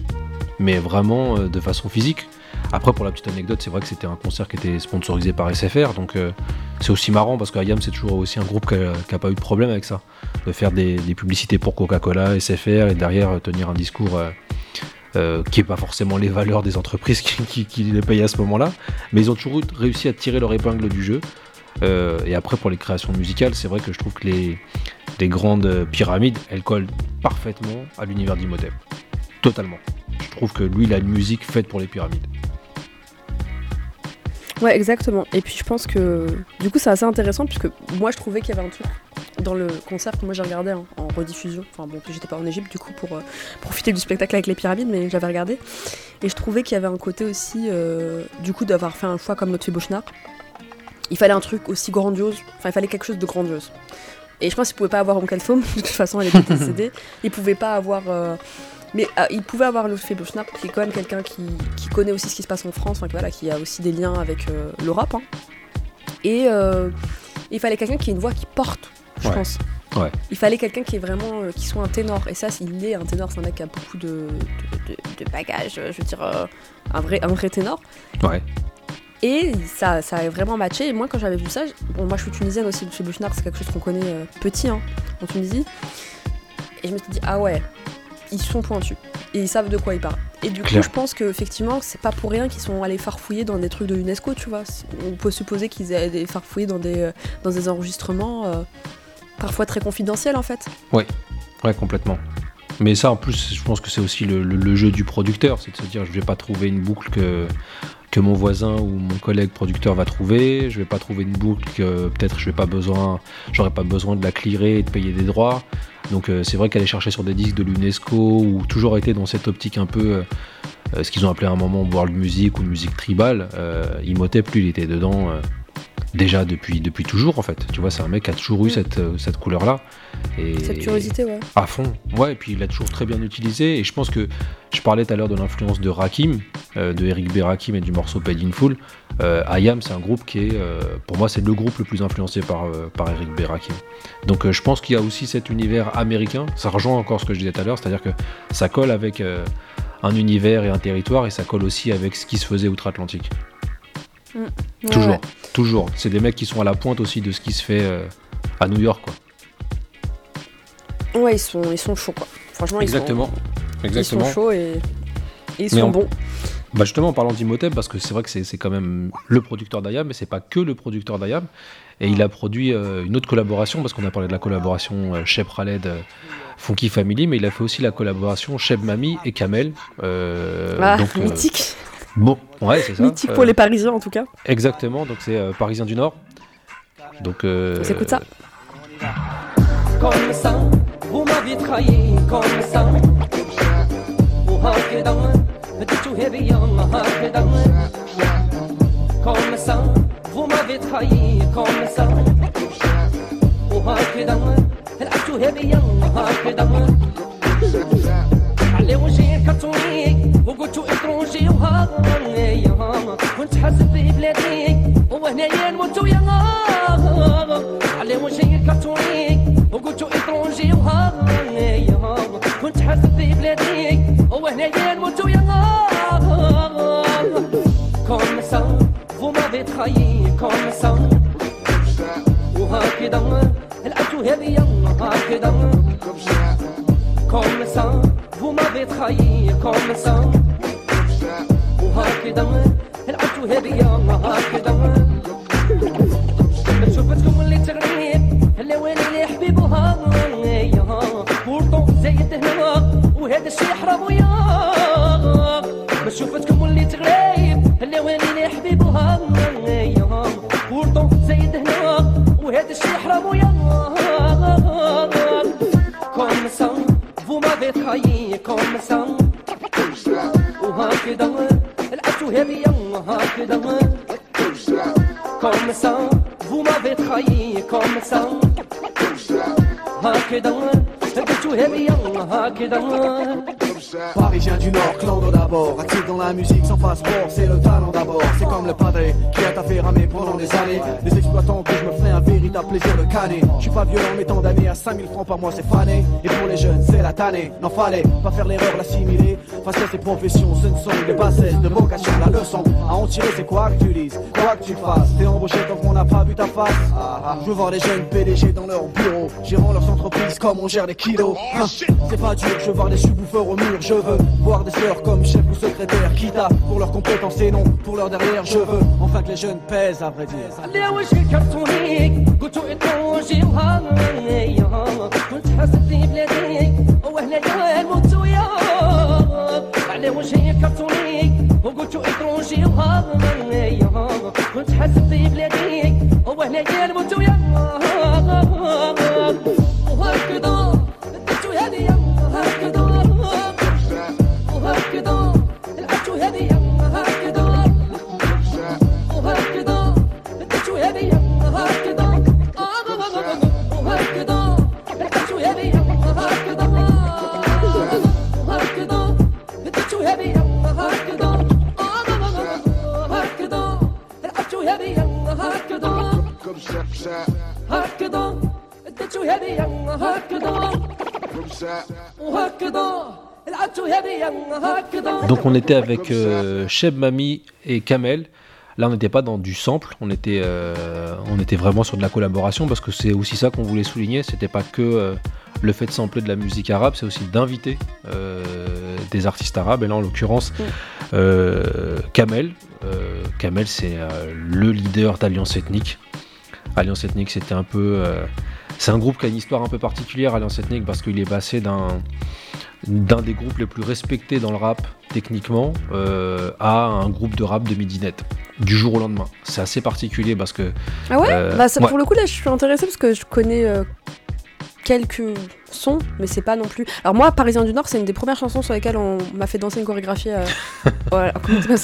S3: mais vraiment de façon physique. Après, pour la petite anecdote, c'est vrai que c'était un concert qui était sponsorisé par SFR, donc euh, c'est aussi marrant parce qu'Ayam, c'est toujours aussi un groupe qui n'a pas eu de problème avec ça, de faire des, publicités pour Coca-Cola, SFR, et derrière euh, tenir un discours euh, qui n'est pas forcément les valeurs des entreprises qui, les payent à ce moment-là, mais ils ont toujours réussi à tirer leur épingle du jeu. Et après, pour les créations musicales, c'est vrai que je trouve que les, les grandes pyramides, elles collent parfaitement à l'univers d'Imhotep. Totalement. Je trouve que lui, il a une musique faite pour les pyramides.
S4: Ouais, exactement. Et puis je pense que du coup c'est assez intéressant puisque moi je trouvais qu'il y avait un truc dans le concert que moi j'ai regardé hein, en rediffusion. Enfin bon, j'étais pas en Égypte du coup pour euh, profiter du spectacle avec les pyramides, mais j'avais regardé. Et je trouvais qu'il y avait un côté aussi, euh, du coup, d'avoir fait un choix comme notre Bouchnard. Il fallait un truc aussi grandiose. Enfin, il fallait quelque chose de grandiose. Et je pense qu'il pouvait pas avoir Onkel Foam, de toute façon elle était décédée. Il pouvait pas avoir. euh, mais euh, il pouvait avoir Lotfi Bouchnard, qui est quand même quelqu'un qui, qui connaît aussi ce qui se passe en France, enfin, qui, voilà, qui a aussi des liens avec euh, l'Europe. hein. Et euh, il fallait quelqu'un qui ait une voix qui porte, je
S3: Ouais.
S4: pense.
S3: Ouais.
S4: Il fallait quelqu'un qui est vraiment, euh, qui soit un ténor. Et ça, il est un ténor, c'est un mec qui a beaucoup de, de, de- de bagages, je veux dire, un, vrai, un vrai ténor.
S3: Ouais.
S4: Et ça, ça a vraiment matché. Et moi, quand j'avais vu ça, bon, moi je suis tunisienne aussi, chez Bouchnard, c'est quelque chose qu'on connaît euh, petit hein, en Tunisie. Et je me suis dit, ah ouais, ils sont pointus. Et ils savent de quoi ils parlent. Et du coup, je pense qu'effectivement, c'est pas pour rien qu'ils sont allés farfouiller dans des trucs de l'UNESCO, tu vois. On peut supposer qu'ils aient farfouillé dans des, euh, dans des enregistrements euh, parfois très confidentiels en fait.
S3: Ouais, complètement. Mais ça, en plus, je pense que c'est aussi le, le- le jeu du producteur, c'est de se dire, je vais pas trouver une boucle que, que mon voisin ou mon collègue producteur va trouver. Je vais pas trouver une boucle que peut-être je vais pas besoin, j'aurais pas besoin de la clearer et de payer des droits. Donc euh, c'est vrai qu'aller chercher sur des disques de l'UNESCO ou toujours été dans cette optique un peu euh, euh, ce qu'ils ont appelé à un moment world music ou musique tribale, euh, Imhotep lui il était dedans euh, déjà depuis, depuis toujours en fait. Tu vois, c'est un mec qui a toujours eu
S4: Mm.
S3: cette, euh, cette couleur-là. Et
S4: Cette curiosité, ouais.
S3: à fond, ouais, et puis il l'a toujours très bien utilisé. Et je pense que je parlais tout à l'heure de l'influence de Rakim, euh, de Eric B. Rakim et du morceau Paid in Full. Euh, IAM, c'est un groupe qui est, euh, pour moi, c'est le groupe le plus influencé par, par Eric B. Rakim. Donc je pense qu'il y a aussi cet univers américain. Ça rejoint encore ce que je disais tout à l'heure, c'est-à-dire que ça colle avec un univers et un territoire, et ça colle aussi avec ce qui se faisait outre-Atlantique.
S4: Ouais,
S3: toujours,
S4: ouais.
S3: toujours. C'est des mecs qui sont à la pointe aussi de ce qui se fait euh, à New York, quoi.
S4: Ouais, ils sont, ils sont chauds, quoi. Franchement, ils
S3: Exactement.
S4: sont,
S3: Exactement.
S4: ils sont chauds et, et ils
S3: Mais
S4: sont
S3: on-
S4: bons.
S3: Bah justement, en parlant d'Imhotep, parce que c'est vrai que c'est c'est quand même le producteur d'Ayam, mais c'est pas que le producteur d'Ayam. Et il a produit euh, une autre collaboration, parce qu'on a parlé de la collaboration euh, Shep Khaled, euh, Funky Family, mais il a fait aussi la collaboration Shep Mami et Kamel. euh,
S4: ah,
S3: donc, euh,
S4: mythique.
S3: bon, ouais, c'est ça.
S4: Mythique
S3: Euh,
S4: pour les Parisiens, en tout cas.
S3: Exactement, donc c'est euh, Parisien du Nord. Donc, euh,
S4: On s'écoute ça.
S8: comme ça, vous m'avez trahi comme ça. وهكذا بديتو هبيا هكذا comme ça, vous m'avez trahi comme ça. وهكذا لعبتو هبيا هكذا علي وجهي كرتوني وقلتو اترونجي وهايا كنت حاسب في بلادي وهنايا نموت ويا عليهم جاي الكاتوليك وقلتو اترونجي وهاي كنت حاسب في بلادي وهنايا نموت ويا كوم سا فو ما بتخيي كوم سا وهكذا الأتو هذيا هكذا كوم سا فو ما بتخيي كوم سا وهكذا لعبتو هبيا هكذا. شوفتكم اللي تغريب اللي ويلي لي حبيبها بورطو زايد هنا وهذا الشي حرام ويا ما شوفتكم اللي تغريب اللي ويلي لي حبيبها بورطو زايد هنا وهذا الشي حرام ويا Comme ça, vous m'avez trahi comme ça وهكذا. Souhait rien que d'un Comme ça, vous m'avez trahi comme ça Hak eden, hak eden, hak eden
S9: Parisien du Nord, clandre d'abord, actif dans la musique sans passeport, c'est le talent d'abord. C'est comme le padré qui a taffé ramer pendant des années. Les exploitants que je me ferai un véritable plaisir de canner. Je suis pas violent, mais tant d'années à 5000 francs par mois, c'est fané. Et pour les jeunes, c'est la tannée. N'en fallait pas faire l'erreur, l'assimiler. Face à ces professions, ce ne sont que des bassesses de vocation. La leçon à en tirer, c'est quoi que tu dises, quoi que tu fasses. T'es embauché tant qu'on n'a pas vu ta face. Ah, ah. Je veux voir les jeunes PDG dans leur bureau, gérant leurs entreprises comme on gère les kilos. Hein, c'est pas dur, je veux voir des subwoofers au mur. Je veux voir des sœurs comme chef ou secrétaire. Quitte à pour leurs compétences et non pour leur derrière. Je veux enfin que les jeunes pèsent, à vrai dire.
S8: على وجهي كرتوني قلتو اتروجي وهايا كنت حاسب في بلادي وهنا نموت ويا على وجهي كرتوني وقلتو اتروجي وهايا كنت حاسب في بلادي وهنا نموت ويا
S3: Donc on était avec euh, Sheb Mami et Kamel. Là, on n'était pas dans du sample, on était, euh, on était vraiment sur de la collaboration parce que c'est aussi ça qu'on voulait souligner. C'était pas que euh, le fait de sampler de la musique arabe, c'est aussi d'inviter euh, des artistes arabes. Et là, en l'occurrence, Kamel. Kamel, c'est le leader d'Alliance Ethnique. Alliance Ethnique, c'était un peu. C'est un groupe qui a une histoire un peu particulière, Alliance Ethnique, parce qu'il est passé d'un d'un des groupes les plus respectés dans le rap techniquement euh, à un groupe de rap de midinette du jour au lendemain. C'est assez particulier parce que
S4: Ah ouais,
S3: Euh,
S4: bah, ça,
S3: ouais.
S4: Pour le coup, là, je suis intéressée parce que je connais euh, quelques sons, mais c'est pas non plus. Alors, moi, Parisien du Nord, c'est une des premières chansons sur lesquelles on m'a fait danser une chorégraphie euh, voilà,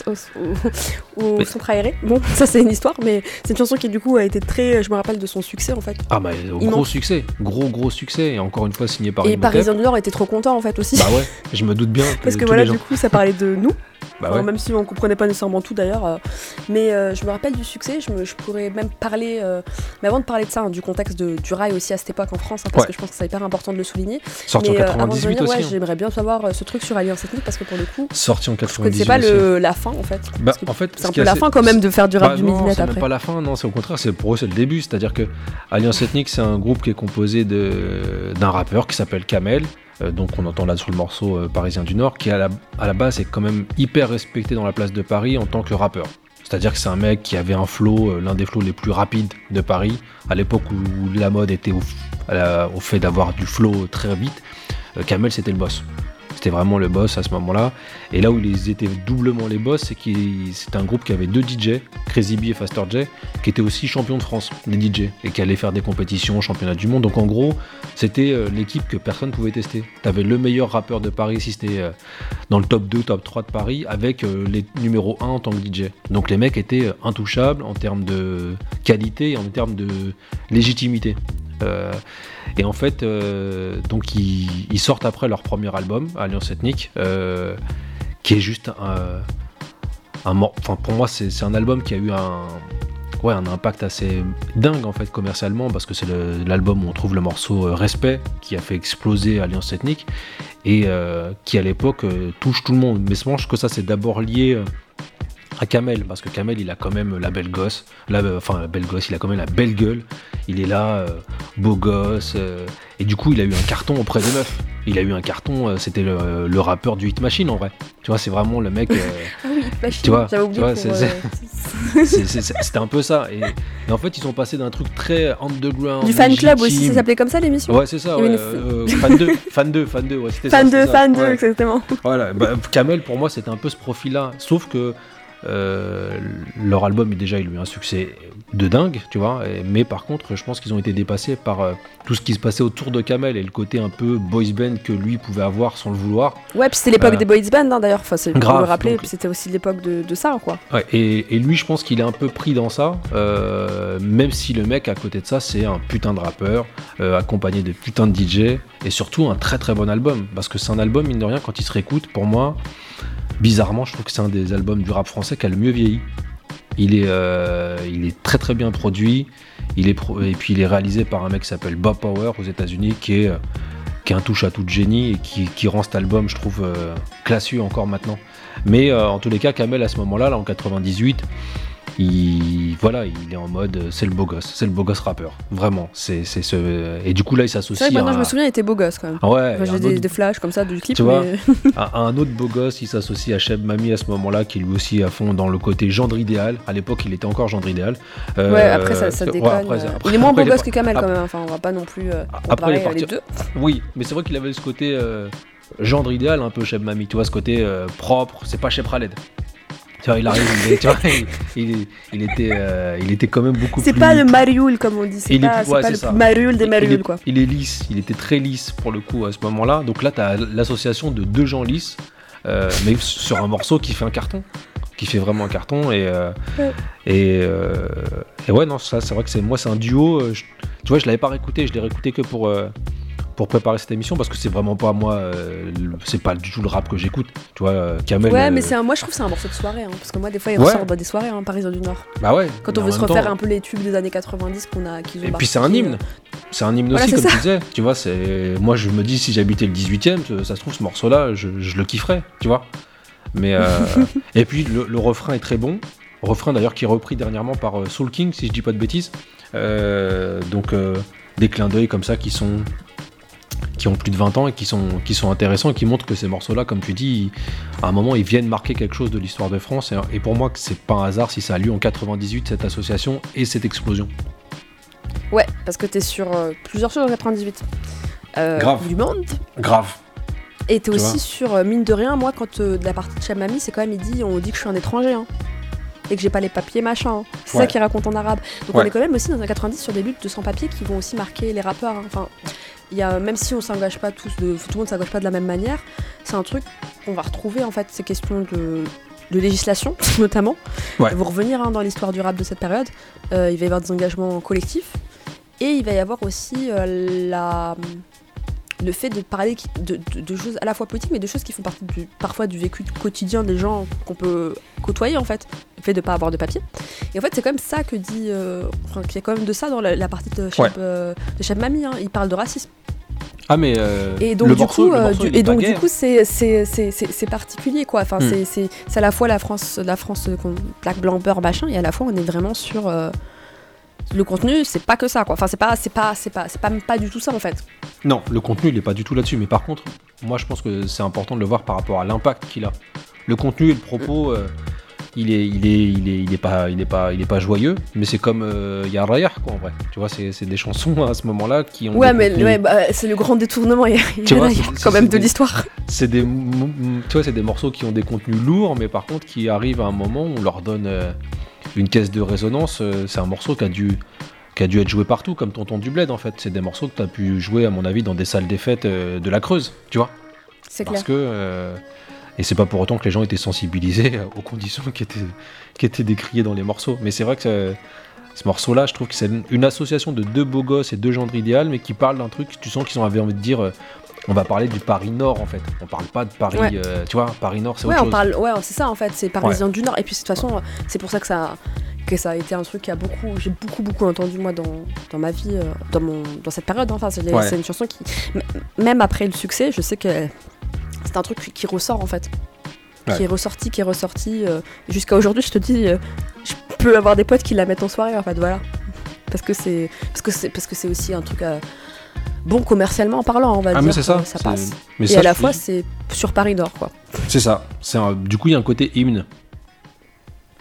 S4: au, au- au
S3: Mais-
S4: centre aéré. Bon, ça, c'est une histoire, mais c'est une chanson qui, du coup, a été très. Je me rappelle de son succès, en fait.
S3: ah bah gros
S4: Immense.
S3: succès, gros gros succès et encore une fois signé par
S4: Et. Parisien du Nord était trop content, en fait, aussi.
S3: Bah ouais, je me doute bien
S4: Parce que voilà,
S3: gens-
S4: du coup, ça parlait de nous.
S3: Bah
S4: Enfin,
S3: ouais.
S4: Même si on comprenait pas nécessairement tout d'ailleurs. euh, mais euh, je me rappelle du succès, je, me- je pourrais même parler. euh, mais avant de parler de ça, hein, du contexte de- du rail aussi à cette époque en France, hein, parce
S3: Ouais.
S4: que je pense que c'est hyper important de le souligner.
S3: Sorti en
S4: mais euh, avant de
S3: 98
S4: venir,
S3: aussi.
S4: ouais,
S3: hein.
S4: j'aimerais bien savoir ce truc sur Alliance Ethnique, parce que pour le coup,
S3: Sorti en
S4: je
S3: 98
S4: connaissais pas le, la fin en fait.
S3: Bah, en fait,
S4: c'est
S3: ce
S4: un peu la fin quand même de faire du rap
S3: Bah
S4: du midnight
S3: c'est
S4: après.
S3: pas la fin, non, c'est au contraire, c'est pour eux c'est le début. C'est-à-dire que Alliance Ethnique, c'est un groupe qui est composé d'un rappeur qui s'appelle Kamel, donc on entend là sur le morceau euh, Parisien du Nord, qui à la, base est quand même hyper respecté dans la place de Paris en tant que rappeur. C'est-à-dire que c'est un mec qui avait un flow, euh, l'un des flows les plus rapides de Paris, à l'époque où la mode était au, au fait d'avoir du flow très vite. euh, Kamel, c'était le boss. C'était vraiment le boss à ce moment-là. Et là où ils étaient doublement les boss, c'est que c'était un groupe qui avait deux DJ, Crazy B et Faster J, qui étaient aussi champions de France, des DJ, et qui allaient faire des compétitions, championnats du monde. Donc en gros, c'était euh, l'équipe que personne pouvait tester. T'avais le meilleur rappeur de Paris si c'était euh, dans le top 2, top 3 de Paris, avec euh, les numéros 1 en tant que DJ. Donc les mecs étaient intouchables en termes de qualité et en termes de légitimité. Et en fait, euh, donc ils, sortent après leur premier album, Alliance Ethnique, euh, qui est juste un, enfin pour moi c'est un album qui a eu un ouais un impact assez dingue en fait commercialement parce que c'est l'album où on trouve le morceau euh, Respect qui a fait exploser Alliance Ethnique et qui à l'époque touche tout le monde. Mais je pense que ça c'est d'abord lié à Kamel parce que Kamel il a quand même la belle gosse, la, enfin la belle gosse, il a quand même la belle gueule. Il est là, euh, beau gosse, euh, et du coup il a eu un carton auprès des meufs. Il a eu un carton, euh, c'était le, le rappeur du Hit Machine en vrai. Tu vois, c'est vraiment le mec.
S4: Ah oui, Machine,
S3: Tu vois, C'était un peu ça. Et, et en fait, ils sont passés d'un truc très underground.
S4: Du fan club aussi, ça s'appelait comme ça l'émission
S3: Ouais, c'est ça, ouais.
S4: une-
S3: fan 2, fan 2, fan 2, ouais, ça.
S4: Fan
S3: c'était
S4: 2,
S3: ça.
S4: fan 2,
S3: Ouais.
S4: exactement.
S3: Voilà, bah, Kamel pour moi c'était un peu ce profil-là, sauf que euh, leur album déjà il a eu un succès de dingue, tu vois, mais par contre je pense qu'ils ont été dépassés par euh, tout ce qui se passait autour de Kamel et le côté un peu boys band que lui pouvait avoir sans le vouloir.
S4: Ouais, puis c'était l'époque
S3: Euh,
S4: des boys band hein, d'ailleurs, enfin,
S3: grave,
S4: le rappeler,
S3: donc-
S4: c'était aussi l'époque de, de ça quoi.
S3: Ouais, et, et lui je pense qu'il est un peu pris dans ça, même si le mec à côté de ça c'est un putain de rappeur, accompagné de putain de DJ, et surtout un très très bon album, parce que c'est un album mine de rien quand il se réécoute pour moi. Bizarrement, je trouve que c'est un des albums du rap français qui a le mieux vieilli. Il est, euh, très très bien produit. Il est et puis il est réalisé par un mec qui s'appelle Bob Power aux États-Unis, qui est, euh, un touche à tout de génie et qui, rend cet album, je trouve, euh, encore maintenant. Mais euh, en tous les cas, Kamel à ce moment-là, là en 98, il voilà, il est en mode, euh, c'est le beau gosse, c'est le beau gosse rappeur, vraiment. C'est c'est ce et du coup là il
S4: C'est
S3: s'associe
S4: vrai que maintenant
S3: à,
S4: je me souviens, il était beau gosse quand même.
S3: Ah ouais,
S4: Enfin, J'ai des,
S3: autre-
S4: des flashs comme ça du clip,
S3: Tu vois, à un autre beau gosse, il s'associe à Cheb Mami à ce moment-là, qui lui aussi à fond dans le côté gendre idéal. À l'époque, il était encore gendre idéal. Euh,
S4: ouais, après ça, ça
S3: ouais,
S4: déconne.
S3: après,
S4: euh.
S3: après-
S4: il est moins beau gosse que Kamel quand même, enfin on va pas non plus euh,
S3: Après,
S4: les
S3: parti-
S4: deux.
S3: Oui, mais c'est vrai qu'il avait ce côté gendre idéal, un peu Cheb Mami, tu vois, ce côté propre, c'est pas Cheb Khaled. Tu vois, il arrive, il, est- tu vois, il, il- il était, euh, il était quand même beaucoup
S4: C'est
S3: plus.
S4: pas le Marioul comme on dit, c'est pas,
S3: plus-
S4: c'est
S3: ouais,
S4: pas
S3: c'est
S4: le. Marioul des Marioul quoi.
S3: il est lisse, il était très lisse pour le coup à ce moment-là. Donc là, tu as l'association de deux gens lisses, euh, mais sur un morceau qui fait un carton, qui fait vraiment un carton. Et, euh,
S4: Ouais.
S3: et, euh, et ouais, non, ça, c'est vrai que c'est moi, c'est un duo. euh, je- tu vois, je l'avais pas réécouté, je l'ai réécouté que pour. Pour préparer cette émission parce que c'est vraiment pas moi euh, c'est pas du tout le rap que j'écoute tu vois euh, Kamel
S4: Ouais,
S3: euh,
S4: mais c'est un, moi je trouve que c'est un morceau de soirée, hein, parce que moi des fois il
S3: Ouais.
S4: ressort dans des soirées, hein, Parisien du Nord.
S3: bah ouais
S4: Quand on veut se refaire
S3: temps-
S4: un peu les tubes des années 90 qu'on a, ont
S3: Et puis c'est un hymne. C'est un hymne
S4: Voilà,
S3: aussi, comme
S4: ça.
S3: tu disais. Tu vois, c'est moi je me dis si j'habitais le 18e, ça- se trouve ce morceau-là, je, je le kifferais, tu vois. Mais euh, et puis le, le refrain est très bon. Refrain d'ailleurs qui est repris dernièrement par Soul King, si je dis pas de bêtises. Euh, donc euh, des clins d'œil comme ça qui sont qui ont plus de 20 ans et qui sont, qui sont intéressants et qui montrent que ces morceaux-là, comme tu dis, à un moment, ils viennent marquer quelque chose de l'histoire de France. Et, et pour moi, que c'est pas un hasard si ça a lieu en 98, cette association et cette explosion.
S4: Ouais, parce que t'es sur euh, plusieurs choses en 98. Euh,
S3: Grave.
S4: Du monde,
S3: Grave.
S4: Et t'es aussi sur, euh, mine de rien, moi, quand euh, de la partie de Chamami, c'est quand même, il dit, on dit que je suis un étranger, hein, et que j'ai pas les papiers, machin. hein. C'est
S3: Ouais.
S4: ça qu'il raconte en arabe. Donc
S3: Ouais.
S4: on est quand même aussi dans un 90 sur des luttes de sans-papiers qui vont aussi marquer les rappeurs. hein. Enfin, y a, même si on s'engage pas tous, de, tout le monde s'engage pas de la même manière, c'est un truc qu'on va retrouver, en fait, ces questions de, de législation, notamment.
S3: Ouais.
S4: Vous revenir hein, dans l'histoire du rap de cette période, euh, il va y avoir des engagements collectifs, et il va y avoir aussi euh, la le fait de parler de, de- de choses à la fois politiques mais de choses qui font partie du, parfois du vécu quotidien des gens qu'on peut côtoyer en fait le fait de pas avoir de papier et en fait c'est quand même ça que dit euh, enfin qu'il y a quand même de ça dans la, la partie de Cheb,
S3: Ouais.
S4: euh, de Cheb Mami hein. il parle de racisme
S3: Ah, mais. euh,
S4: et donc
S3: le
S4: du
S3: morceau,
S4: coup
S3: le morceau,
S4: du-
S3: il est
S4: et donc du coup c'est c'est- particulier quoi enfin
S3: Hmm.
S4: c'est- à la fois la France la France qu'on plaque blanc beurre machin et à la fois on est vraiment sur le contenu c'est pas que ça quoi enfin c'est pas c'est pas c'est pas c'est pas pas du tout ça en fait
S3: Non, le contenu, il n'est pas du tout là-dessus. Mais par contre, moi, je pense que c'est important de le voir par rapport à l'impact qu'il a. Le contenu et le propos, euh, il, est, il, est, il, est, il, est pas, il, est pas, il est pas joyeux, mais c'est comme euh, quoi, en vrai. Tu vois, c'est c'est des chansons à ce moment-là qui ont.
S4: Ouais, mais ouais, bah, c'est le grand détournement, il y a, y
S3: vois,
S4: quand même de l'histoire.
S3: c'est des, tu vois, c'est des morceaux qui ont des contenus lourds, mais par contre qui arrivent à un moment où on leur donne euh, une caisse de résonance. euh, c'est un morceau qui a dû qui a dû être joué partout, comme Tonton du Bled en fait. C'est des morceaux que tu as pu jouer, à mon avis, dans des salles des fêtes euh, de la Creuse, tu vois.
S4: C'est
S3: Parce
S4: clair.
S3: que. euh, et c'est pas pour autant que les gens étaient sensibilisés aux conditions qui étaient, qui étaient décriées dans les morceaux. Mais c'est vrai que ce, ce morceau-là, je trouve que c'est une, association de deux beaux gosses et deux gendres idéal, mais qui parlent d'un truc, tu sens qu'ils ont envie de dire. On va parler du Paris Nord en fait. On parle pas de Paris,
S4: Ouais.
S3: euh, tu vois, Paris Nord c'est
S4: Ouais,
S3: autre
S4: on
S3: chose.
S4: parle, ouais, c'est ça en fait, c'est parisien du Nord. Et puis de toute façon, c'est pour ça que ça, que ça a été un truc qui a beaucoup, j'ai beaucoup beaucoup entendu moi dans, dans ma vie, euh, dans mon, dans cette période. hein. Enfin, c'est une chanson qui, même après le succès, je sais que c'est un truc qui, ressort en fait, qui est ressorti, qui est ressorti euh, jusqu'à aujourd'hui. Je te dis, euh, je peux avoir des potes qui la mettent en soirée en fait, voilà, parce que c'est, parce que c'est, parce que c'est aussi un truc. euh, Bon commercialement parlant, on va
S3: Ah,
S4: dire,
S3: mais c'est ça.
S4: ça passe.
S3: Mais
S4: Et
S3: ça,
S4: à la fois, c'est sur Paris Nord, quoi.
S3: c'est ça. C'est un- Du coup, il y a un côté hymne,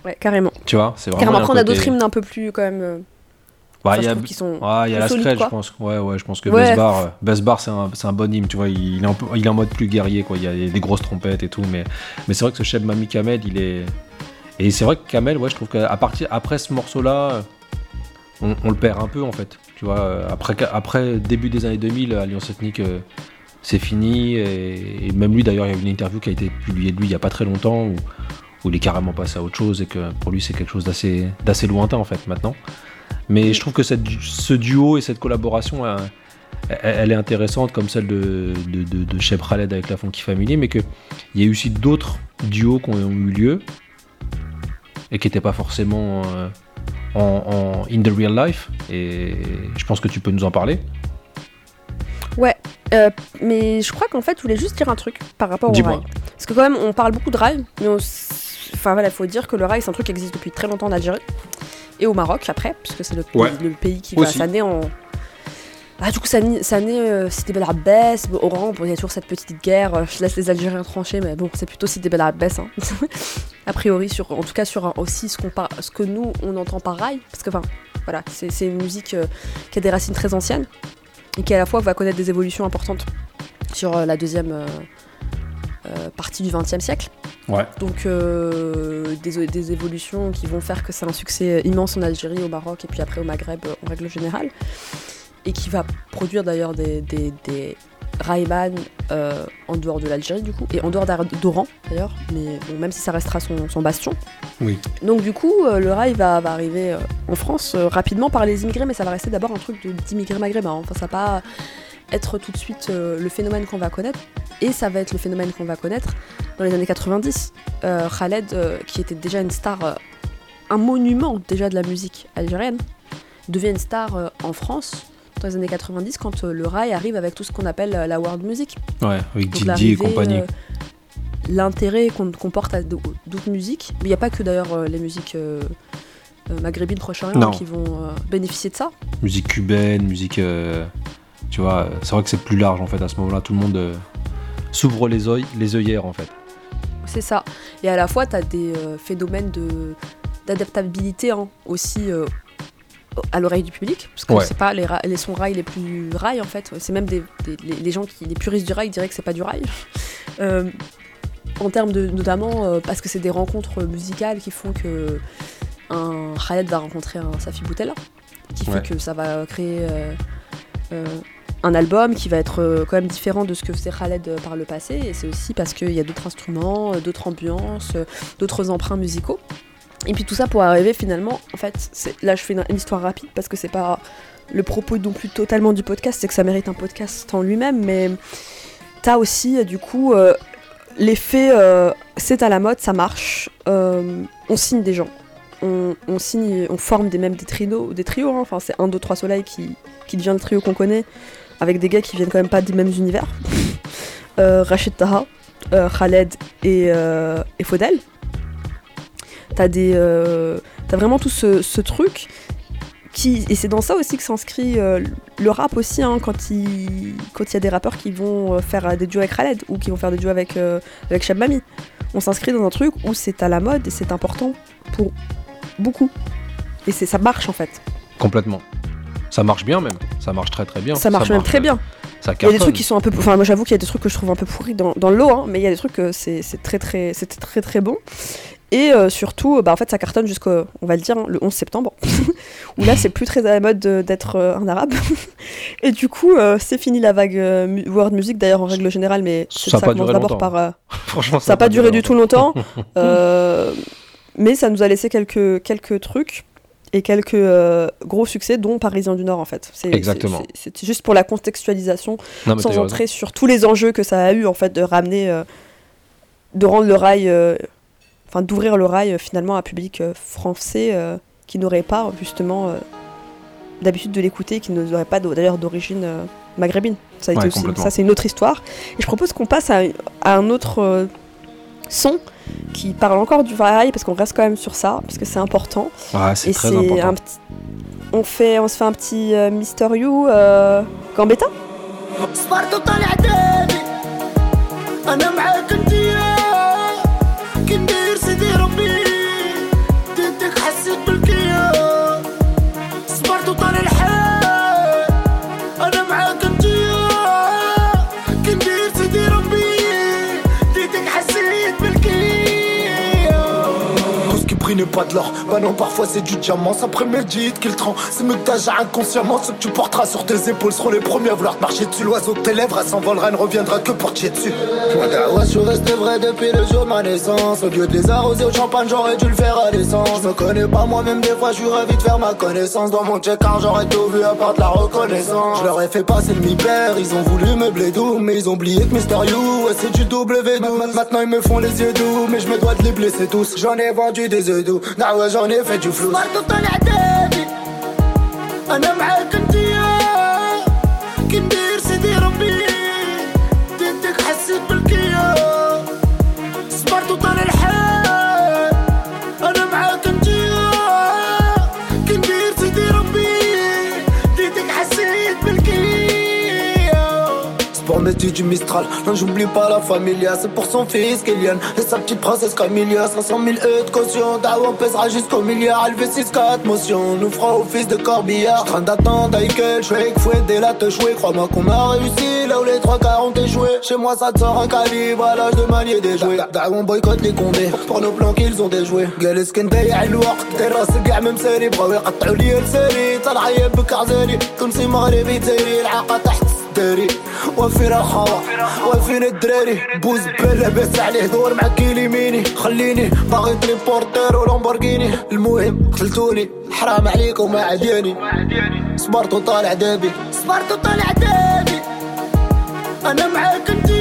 S4: Ouais, carrément.
S3: tu vois. C'est vraiment.
S4: Carrément, après, on a
S3: côté-
S4: d'autres hymnes un peu plus, quand même. euh,
S3: Bah,
S4: enfin,
S3: il y a,
S4: sont.
S3: ouais, il y a
S4: plus
S3: la
S4: quoi.
S3: je pense. Ouais, ouais, je pense que
S4: Ouais.
S3: Besbar, euh, c'est un, c'est un bon hymne, tu vois. Il, est il en mode plus guerrier, quoi. Il y a des grosses trompettes et tout, mais, mais c'est vrai que ce chef Mami Kamed, il est. Et c'est vrai que Kamel, ouais, je trouve qu'à partir après ce morceau-là, on, on le perd un peu en fait. Tu vois, euh, après, après début des années 2000, Alliance Ethnique, euh, c'est fini. Et, même lui, d'ailleurs, il y a eu une interview qui a été publiée de lui il y a pas très longtemps où, où il est carrément passé à autre chose et que pour lui, c'est quelque chose d'assez d'assez lointain en fait maintenant. Mais je trouve que ce duo et cette collaboration, elle, est intéressante comme celle de, de, de, avec la Funky Family, mais qu'il y a eu aussi d'autres duos qui ont eu lieu et qui n'étaient pas forcément euh, en, en in the real life. Et je pense que tu peux nous en parler.
S4: Ouais, euh, mais je crois qu'en fait, je voulais juste dire un truc par rapport au rail. Parce que quand même, on parle beaucoup de rail, mais on s- enfin voilà, faut dire que le rail, c'est un truc qui existe depuis très longtemps en Algérie et au Maroc après, puisque c'est le,
S3: Ouais.
S4: le pays qui va, ça naît en ah, du coup, ça, ça naît euh, Sidi Bel Abbès, Oran, bon, il y a toujours cette petite guerre. euh, Je laisse les Algériens trancher, mais bon, c'est plutôt Sidi Bel Abbès. Hein. a priori, sur, en tout cas, sur un- aussi ce, qu'on par- ce que nous, on entend par rail. Parce que, enfin, voilà, c'est c'est une musique euh, qui a des racines très anciennes et qui, à la fois, va connaître des évolutions importantes sur euh, la deuxième euh, partie du XXe siècle.
S3: Ouais.
S4: Donc, des, des évolutions qui vont faire que c'est un succès immense en Algérie, au Maroc et puis après au Maghreb en règle générale et qui va produire d'ailleurs des, des, des Rayman euh, en dehors de l'Algérie du coup, et en dehors d'Oran d'ailleurs, mais bon, même si ça restera son, son bastion.
S3: Oui.
S4: Donc du coup, euh, le rail va, va arriver euh, en France euh, rapidement par les immigrés, mais ça va rester d'abord un truc de- d'immigrés maghrébins. hein. Enfin, ça va pas être tout de suite le phénomène qu'on va connaître, et ça va être le phénomène qu'on va connaître dans les années 90. Euh, Khaled, qui était déjà une star, un monument déjà de la musique algérienne, devient une star en France dans les années 90 quand euh, le rail arrive avec tout ce qu'on appelle euh, la world music.
S3: Ouais, avec Didi et compagnie.
S4: euh, L'intérêt qu'on porte à d'au- d'autres musiques. Mais il n'y a pas que d'ailleurs les musiques euh, maghrébines, Proche-Orient qui vont euh, bénéficier de ça.
S3: Musique cubaine, musique. tu vois, c'est vrai que c'est plus large en fait. À ce moment-là, tout le monde s'ouvre les, les œillères en fait.
S4: C'est ça. Et à la fois, tu as des phénomènes de d'adaptabilité hein, aussi à l'oreille du public, parce que
S3: Ouais.
S4: c'est pas les, les sons rail les plus rail en fait. C'est même des, des- les, les gens qui, les puristes du rail diraient que c'est pas du rail. Euh, en termes de, notamment euh, parce que c'est des rencontres musicales qui font que un Khaled va rencontrer un Safi Boutella, qui fait que ça va créer euh, un album qui va être quand même différent de ce que faisait Khaled par le passé. Et c'est aussi parce qu'il y a d'autres instruments, d'autres ambiances, d'autres emprunts musicaux. Et puis tout ça pour arriver finalement, en fait, là je fais une, histoire rapide parce que c'est pas le propos non plus totalement du podcast, c'est que ça mérite un podcast en lui-même, mais t'as aussi du coup euh, l'effet euh, c'est à la mode, ça marche, euh, on signe des gens. On, signe, on forme des, même des trios, des trios hein. enfin c'est 1, 2, 3 soleil qui, qui devient le trio qu'on connaît, avec des gars qui viennent quand même pas des mêmes univers. Rachid Taha, Khaled et, et Faudel. T'as des, euh, t'as vraiment tout ce, ce truc qui, et c'est dans ça aussi que s'inscrit euh, le rap aussi, hein, quand il quand il y a des rappeurs qui vont euh, faire des duos avec Khaled ou qui vont faire des duos avec, euh, avec Cheb Mami. On s'inscrit dans un truc où c'est à la mode et c'est important pour beaucoup. Et c'est ça marche en fait.
S3: Complètement. Ça marche bien même. Ça marche très très bien.
S4: Ça marche même très bien.
S3: Ça
S4: Il y a des trucs qui sont un peu. Enfin, moi j'avoue qu'il y a des trucs que je trouve un peu pourris dans, dans le lot, hein, mais il y a des trucs que c'est très très, très très bon. Et euh, surtout, bah, en fait, ça cartonne jusqu'au, on va le dire, hein, le 11 septembre, où là, c'est plus très à la mode de- d'être euh, un arabe. Et du coup, euh, c'est fini la vague euh, world music, d'ailleurs, en règle générale, mais
S3: Ça
S4: ça,
S3: pas
S4: commence d'abord par. euh,
S3: Franchement,
S4: ça n'a pas duré du tout longtemps, euh, mais ça nous a laissé quelques, quelques trucs et quelques euh, gros succès, dont Parisien du Nord, en fait. C'est-
S3: Exactement.
S4: c'est- juste pour la contextualisation
S3: Non,
S4: sans entrer sur tous les enjeux que ça a eu en fait de ramener euh, de rendre le rail euh, enfin d'ouvrir le rail euh, finalement à un public euh, français euh, qui n'aurait pas justement euh, d'habitude de l'écouter qui n'aurait pas d'ailleurs d'origine euh, maghrébine. Ça,
S3: Ouais,
S4: aussi- c'est une autre histoire. Et je propose qu'on passe à, à un autre euh, son qui parle encore du rail parce qu'on reste quand même sur ça parce que c'est important.
S3: Ah, c'est très
S4: c'est
S3: important.
S4: un petit on fait on se fait un petit euh, Mister You euh, Gambetta
S10: pas de l'or, bah non parfois c'est du diamant, ça prémédite qu'il trend C'est mieux que inconsciemment, ceux que tu porteras sur tes épaules seront les premiers à vouloir te marcher dessus. L'oiseau de tes lèvres, elle s'envolera, ne reviendra que pour te chier dessus.
S7: Moi d'Awa, je suis resté vrai depuis le jour de ma naissance. Au lieu de les arroser au champagne, j'aurais dû le faire à l'essence. Je me connais pas moi-même, des fois je suis ravi de faire ma connaissance. Dans mon check j'aurais tout vu à part de la reconnaissance. Je leur ai fait passer le mi-père, ils ont voulu me doux Mais ils ont oublié que Mister You, ouais c'est du W12 Maintenant ils me font les yeux doux, mais je me dois de les blesser tous. J'en ai vendu des œufs ودو نعوز ونفج وفلوس مرضو طلع دادي أنا معاك
S10: Sport métier du Mistral, non j'oublie pas la familia C'est pour son fils Kylian et sa petite princesse Camilla 500 000 E de caution, Dawa pèsera jusqu'au milliard Élevé 6-4 motion, nous fera office de corbillard Train d'attendre Eichel, Shake, Fouet, et là te jouer Crois-moi qu'on a réussi là où les trois quarts ont échoué Chez moi ça te sort un calibre à l'âge de manier des jouets Dawa on boycotte les condés pour nos plans qu'ils ont déjoués جالس كنت ضيع الوقت داير راسك كاع ما مسالي بغاو يقطعوا لي لساني طلع يا بك عزالي تونسي مغربي تاري العاقة تحت الداري وفين الخوا وفين الدراري. بوز بال لاباس عليه دور مع كيليميني خليني باغي تريبورتير ولامبورغيني. المهم قتلتوني حرام عليكم ما عدياني. صبرت وطالع دابي.
S7: صبرت وطلع دابي. أنا معاك انتيا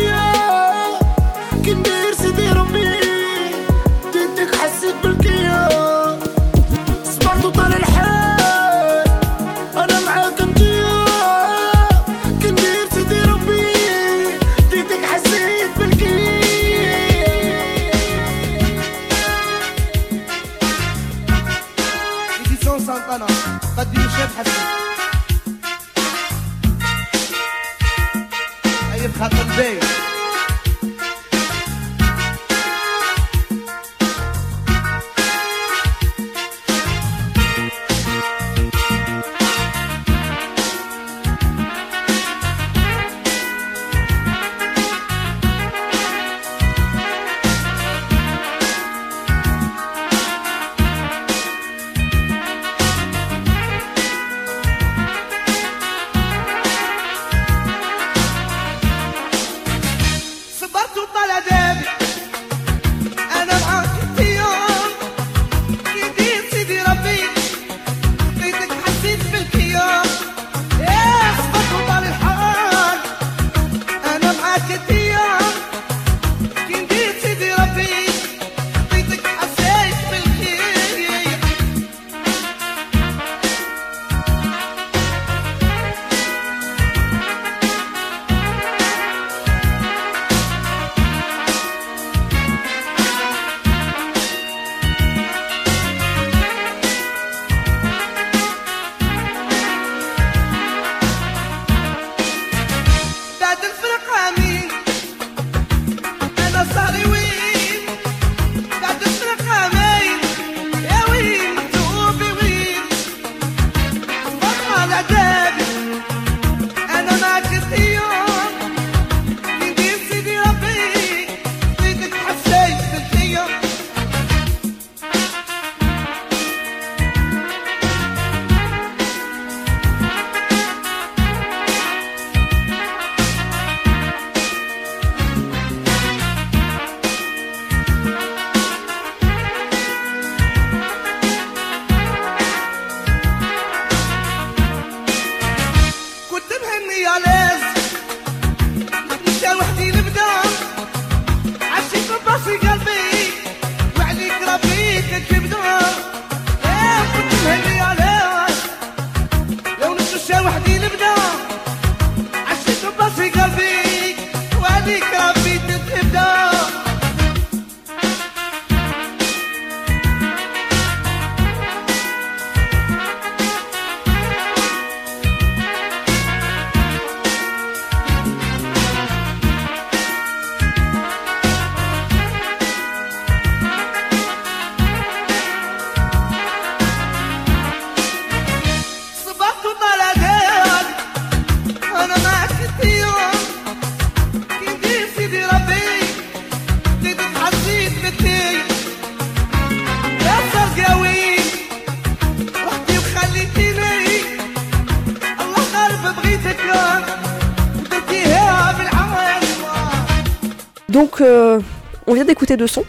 S4: sons.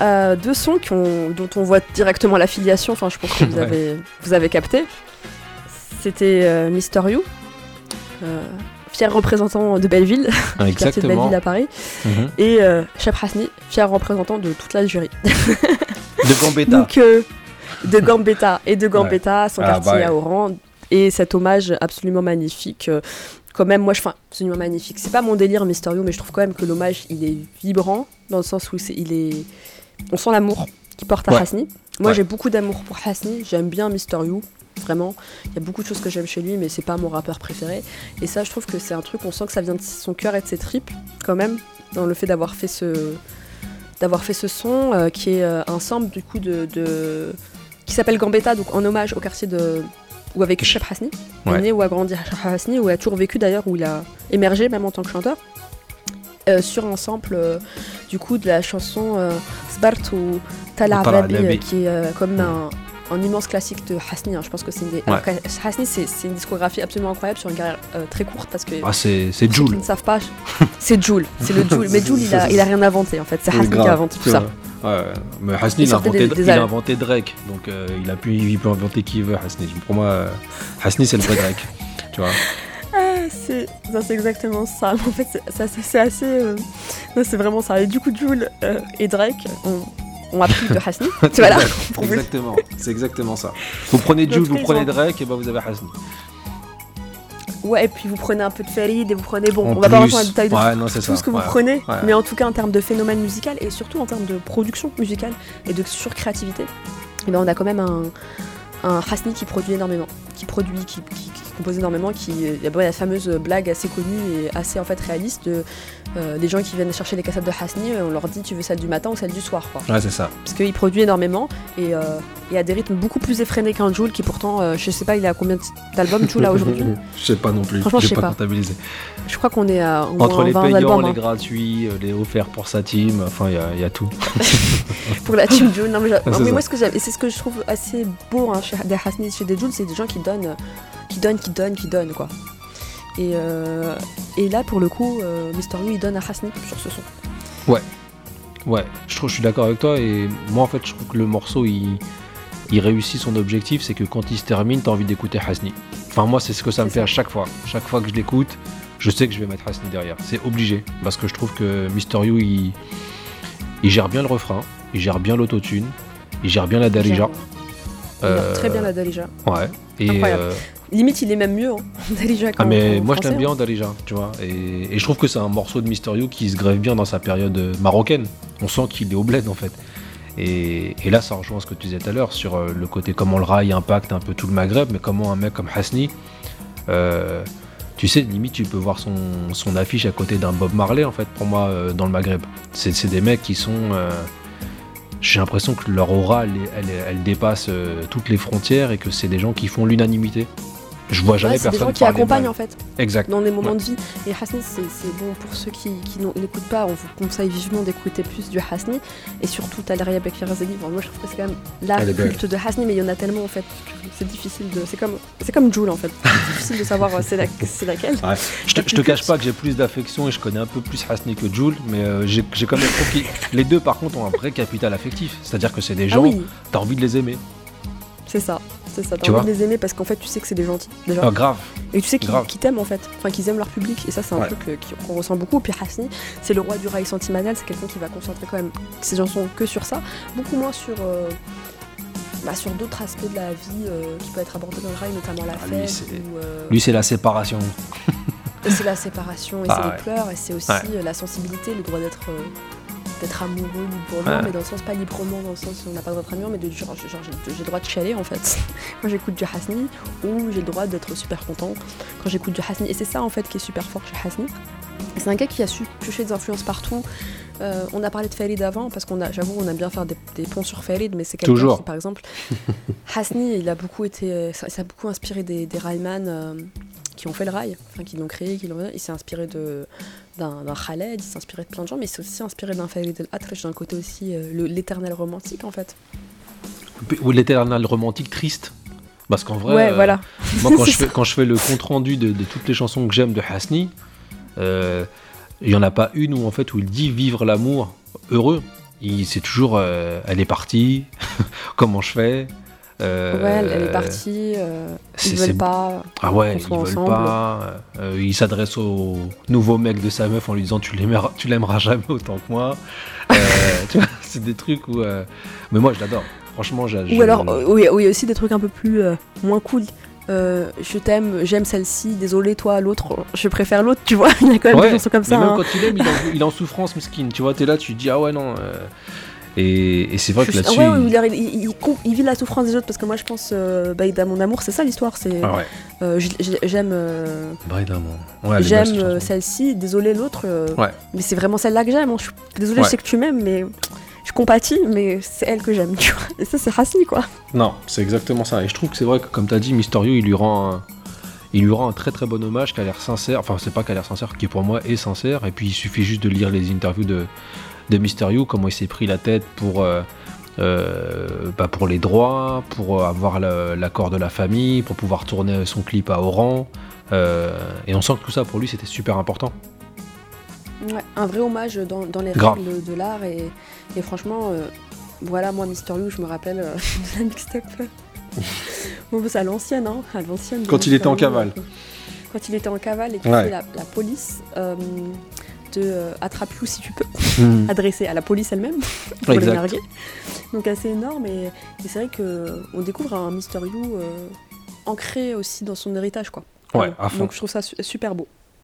S4: Euh, deux sons qui ont- dont on voit directement l'affiliation. Enfin, je pense que vous, avez, vous avez capté. C'était euh, Mister You, euh, fier représentant de Belleville,
S3: Ah,
S4: du quartier de. Belleville à Paris,
S3: Mhm.
S4: et euh, Hasni, fier représentant de toute l'Algérie.
S3: De Gambetta.
S4: Donc, de Gambetta et de Gambetta, son
S3: Ah,
S4: quartier
S3: bah ouais.
S4: à Oran, et cet hommage absolument magnifique. Quand même, moi, je, enfin, absolument magnifique. C'est pas mon délire, Mister You, mais je trouve quand même que l'hommage, il est vibrant, dans le sens où c'est, il est, on sent l'amour qu'il porte à
S3: Ouais.
S4: Hasni. Moi,
S3: Ouais.
S4: j'ai beaucoup d'amour pour Hasni. J'aime bien Mister You, vraiment. Il y a beaucoup de choses que j'aime chez lui, mais c'est pas mon rappeur préféré. Et ça, je trouve que c'est un truc, on sent que ça vient de son cœur et de ses tripes, quand même, dans le fait d'avoir fait ce, d'avoir fait ce son, euh, qui est euh, un sample du coup de, de- qui s'appelle Gambetta, donc en hommage au quartier de où a vécu Cheb Hasni,
S3: Ouais.
S4: né ou a grandi à Hasni, où il a toujours vécu d'ailleurs, où il a émergé même en tant que chanteur. euh, sur un sample euh, du coup de la chanson euh, Sbart ou Tala Arabi, qui est comme un, un immense classique de Hasni. hein. Je pense que c'est une, des- alors Hasni, c'est c'est une discographie absolument incroyable sur une carrière euh, très courte parce que
S3: Ah, c'est c'est
S4: pour ceux qui
S3: Joule.
S4: ne savent pas, c'est Joule, c'est le Joule. Mais Joule, il a, il a rien inventé en fait, c'est Hasni qui a inventé tout ça.
S3: Ouais, mais Hasni,
S4: Il
S3: il, a inventé,
S4: des- des
S3: il a
S4: albums.
S3: inventé Drake, donc euh, il, a pu, il peut inventer qui il veut, Hasni. Pour moi, euh, Hasni, c'est le vrai Drake. Tu vois?
S4: Ah, c'est ça, c'est exactement ça. En fait, c'est- ça, c'est- c'est assez. euh, non, c'est vraiment ça. Et du coup, Jules et Drake ont, ont appris de Hasni. tu vois là pour vous-
S3: Exactement, c'est exactement ça. Vous prenez Jules, vous prenez Drake, et ben vous avez Hasni.
S4: Ouais, et puis vous prenez un peu de Farid et vous prenez. Bon,
S3: En
S4: on va pas rentrer dans le détail de
S3: Ouais,
S4: tout-
S3: non,
S4: tout
S3: ça,
S4: ce que vous prenez,
S3: Ouais.
S4: mais en tout cas en termes de phénomène musical et surtout en termes de production musicale et de surcréativité, et ben on a quand même un, un Hasni qui produit énormément, qui produit, qui, qui- qui compose énormément, qui il y a la fameuse blague assez connue et assez en fait réaliste de euh, des gens qui viennent chercher les cassettes de Hasni, on leur dit tu veux celle du matin ou celle du soir quoi.
S3: Ouais, c'est ça.
S4: Parce qu'il produit énormément et, euh, et à des rythmes beaucoup plus effrénés qu'un Joule qui pourtant, euh, je sais pas, il a combien d'albums Joule là aujourd'hui?
S3: Je sais pas non plus.
S4: Franchement, je sais
S3: pas,
S4: pas.
S3: comptabilisé.
S4: Je crois qu'on est à
S3: Entre les
S4: 20
S3: payants,
S4: albums.
S3: les
S4: hein.
S3: gratuits, euh, les offerts pour sa team, enfin, il y a- il y, a tout.
S4: pour la team Joule. Non, mais, moi, ce que j'aime, et c'est ce que je trouve assez beau hein, chez des Hasni, chez des Joule, c'est des gens qui donnent, euh, qui donnent, qui donnent, qui donnent, quoi. Et, euh, et là, pour le coup, euh, Mister You, il donne à Hasni sur ce son.
S3: Ouais. Ouais, je trouve, je suis d'accord avec toi. Et moi, en fait, je trouve que le morceau, il, il réussit son objectif. C'est que quand il se termine, t'as envie d'écouter Hasni. Enfin, moi, c'est ce que ça me fait à chaque fois. Chaque fois que je l'écoute, je sais que je vais mettre Hasni derrière. C'est obligé. Parce que je trouve que Mister You, il, il gère bien le refrain, il gère bien l'autotune, il gère bien la Darija.
S4: Il
S3: Euh,
S4: très bien la Dalija.
S3: Ouais. Et,
S4: Incroyable.
S3: euh,
S4: Limite, il est même mieux, hein, Dalija,
S3: ah mais moi je l'aime bien
S4: hein.
S3: Darija, tu vois. Et, et je trouve que c'est un morceau de Mysterio qui se grève bien dans sa période euh, marocaine. On sent qu'il est au bled en fait. Et, et là ça rejoint ce que tu disais tout à l'heure sur le côté comment le rail impacte un peu tout le Maghreb, mais comment un mec comme Hasni, euh, tu sais, limite tu peux voir son, son affiche à côté d'un Bob Marley en fait pour moi euh, dans le Maghreb. C'est c'est des mecs qui sont... euh, j'ai l'impression que leur aura, elle, dépasse euh, toutes les frontières et que c'est des gens qui font l'unanimité. Je vois jamais
S4: Ouais, c'est des
S3: personne
S4: gens qui accompagnent en fait
S3: Exact.
S4: dans des moments
S3: Ouais.
S4: de vie. Et Hasni, c'est bon pour ceux qui, qui n'écoutent pas. On vous conseille vivement d'écouter plus du Hasni. Et surtout Talaria Bekfirazeli. Bon, moi, je trouve que c'est quand même la culte de Hasni, mais il y en a tellement en fait. C'est difficile de. C'est comme, comme Joule en fait. C'est difficile de savoir euh, c'est la- laquelle.
S3: Ouais. Je te, je te cache pas que j'ai plus d'affection et je connais un peu plus Hasni que Jules, mais euh, j'ai quand même compris. Les deux, par contre, ont un vrai capital affectif. C'est-à-dire que c'est des
S4: Ah
S3: gens,
S4: oui.
S3: t'as envie de les aimer.
S4: C'est ça. C'est ça. T'as envie de les aimer parce qu'en fait, tu sais que c'est des gentils déjà.
S3: Ah, grave.
S4: Et tu sais qu'ils t'aiment en fait, enfin qu'ils aiment leur public, et ça c'est un
S3: Ouais.
S4: truc euh, qu'on ressent beaucoup. Puis Hasni, c'est le roi du rail sentimental, c'est quelqu'un qui va concentrer quand même ses chansons que sur ça, beaucoup moins sur, euh, bah, sur d'autres aspects de la vie euh, qui peuvent être abordés dans le rail, notamment la
S3: Ah, lui,
S4: fête.
S3: c'est-
S4: euh,
S3: Lui, c'est la séparation.
S4: et c'est la séparation, et
S3: Ah,
S4: c'est
S3: ouais.
S4: les pleurs, et c'est aussi
S3: Ouais.
S4: la sensibilité, le droit d'être d'être amoureux librement,
S3: Ouais.
S4: mais dans le sens pas librement, dans le sens où on n'a pas le droit d'être amoureux, mais de genre, genre, j'ai j'ai le droit de chialer en fait. Quand j'écoute du Hasni, ou j'ai le droit d'être super content quand j'écoute du Hasni. Et c'est ça en fait qui est super fort chez Hasni. C'est un gars qui a su piocher des influences partout. Euh, on a parlé de Farid avant, parce qu'on a, j'avoue, on aime bien faire des, des ponts sur Farid, mais c'est quelqu'un qui, par exemple, Hasni, il a beaucoup été, euh, ça, ça a beaucoup inspiré des, des Rayman euh, qui ont fait le rail, enfin qui l'ont créé, qui l'ont. Il s'est inspiré de d'un Khaled, il s'est inspiré de plein de gens, mais il s'est aussi inspiré d'un Farid El Atrash, d'un côté aussi euh, l'éternel romantique en fait.
S3: Ou l'éternel romantique triste. Parce qu'en vrai,
S4: Ouais, voilà.
S3: moi quand je, fais,
S4: ça.
S3: quand je fais le compte rendu de, de toutes les chansons que j'aime de Hasni, euh, il n'y en a pas une où en fait où il dit vivre l'amour heureux. Il- C'est toujours euh, elle est partie, comment je fais. euh,
S4: ouais, elle, est partie, euh, ils veulent pas.
S3: Ah ouais, ils veulent
S4: ensemble.
S3: pas. euh, il s'adresse au nouveau mec de sa meuf en lui disant tu l'aimeras, tu l'aimeras jamais autant que moi. Tu vois, c'est des trucs où. Mais moi je l'adore. Franchement, j'ai.
S4: Ou alors, oui, oui, aussi des trucs un peu plus moins cool. Euh, je t'aime, j'aime celle-ci, désolé toi, l'autre, je préfère l'autre, tu vois. Il y a quand même
S3: Ouais,
S4: des chansons comme ça.
S3: même
S4: hein.
S3: quand il aime, il est, en, il est en souffrance, mesquine. Tu vois, t'es là, tu te dis ah ouais non. euh, Et, et c'est vrai que là-dessus.
S4: ouais, ouais,
S3: il-
S4: vit la souffrance des autres parce que moi je pense, euh, bah, mon amour, c'est ça l'histoire. C'est
S3: Ah ouais.
S4: euh, j'aime, euh.
S3: Ouais,
S4: j'aime euh, celle-ci, désolé l'autre. Mais c'est vraiment celle-là que j'aime. hein.
S3: Ouais.
S4: je sais que tu m'aimes, mais je compatis, mais c'est elle que j'aime. Tu vois. Et ça, c'est Hasni quoi.
S3: Non, c'est exactement ça. Et je trouve que c'est vrai que, comme tu as dit, Mysterio, il lui rend un, il lui rend un très très bon hommage qui a l'air sincère. Enfin, c'est pas qu'à l'air sincère, qui pour moi est sincère. Et puis, il suffit juste de lire les interviews de, de Mysterio, comment il s'est pris la tête pour, euh, euh, bah, pour les droits, pour avoir le- l'accord de la famille, pour pouvoir tourner son clip à Oran. Euh, et on sent que tout ça pour lui c'était super important.
S4: Ouais, un vrai hommage dans, dans les règles de l'art et, et franchement, euh, voilà, moi, Mister You, je me rappelle euh, de la mixtape. bon, c'est à l'ancienne, hein, à l'ancienne. de
S3: Quand il était en cavale.
S4: euh, Quand il était en cavale et qu'il
S3: Ouais.
S4: la, la police euh, de euh, Attrape-you si tu peux,
S3: Mhm.
S4: adressée à la police elle-même, pour
S3: Exact.
S4: les narguer. Donc assez énorme et, et c'est vrai qu'on découvre un Mister You euh, ancré aussi dans son héritage, quoi.
S3: Ouais, à fond.
S4: Donc je trouve ça su- super beau.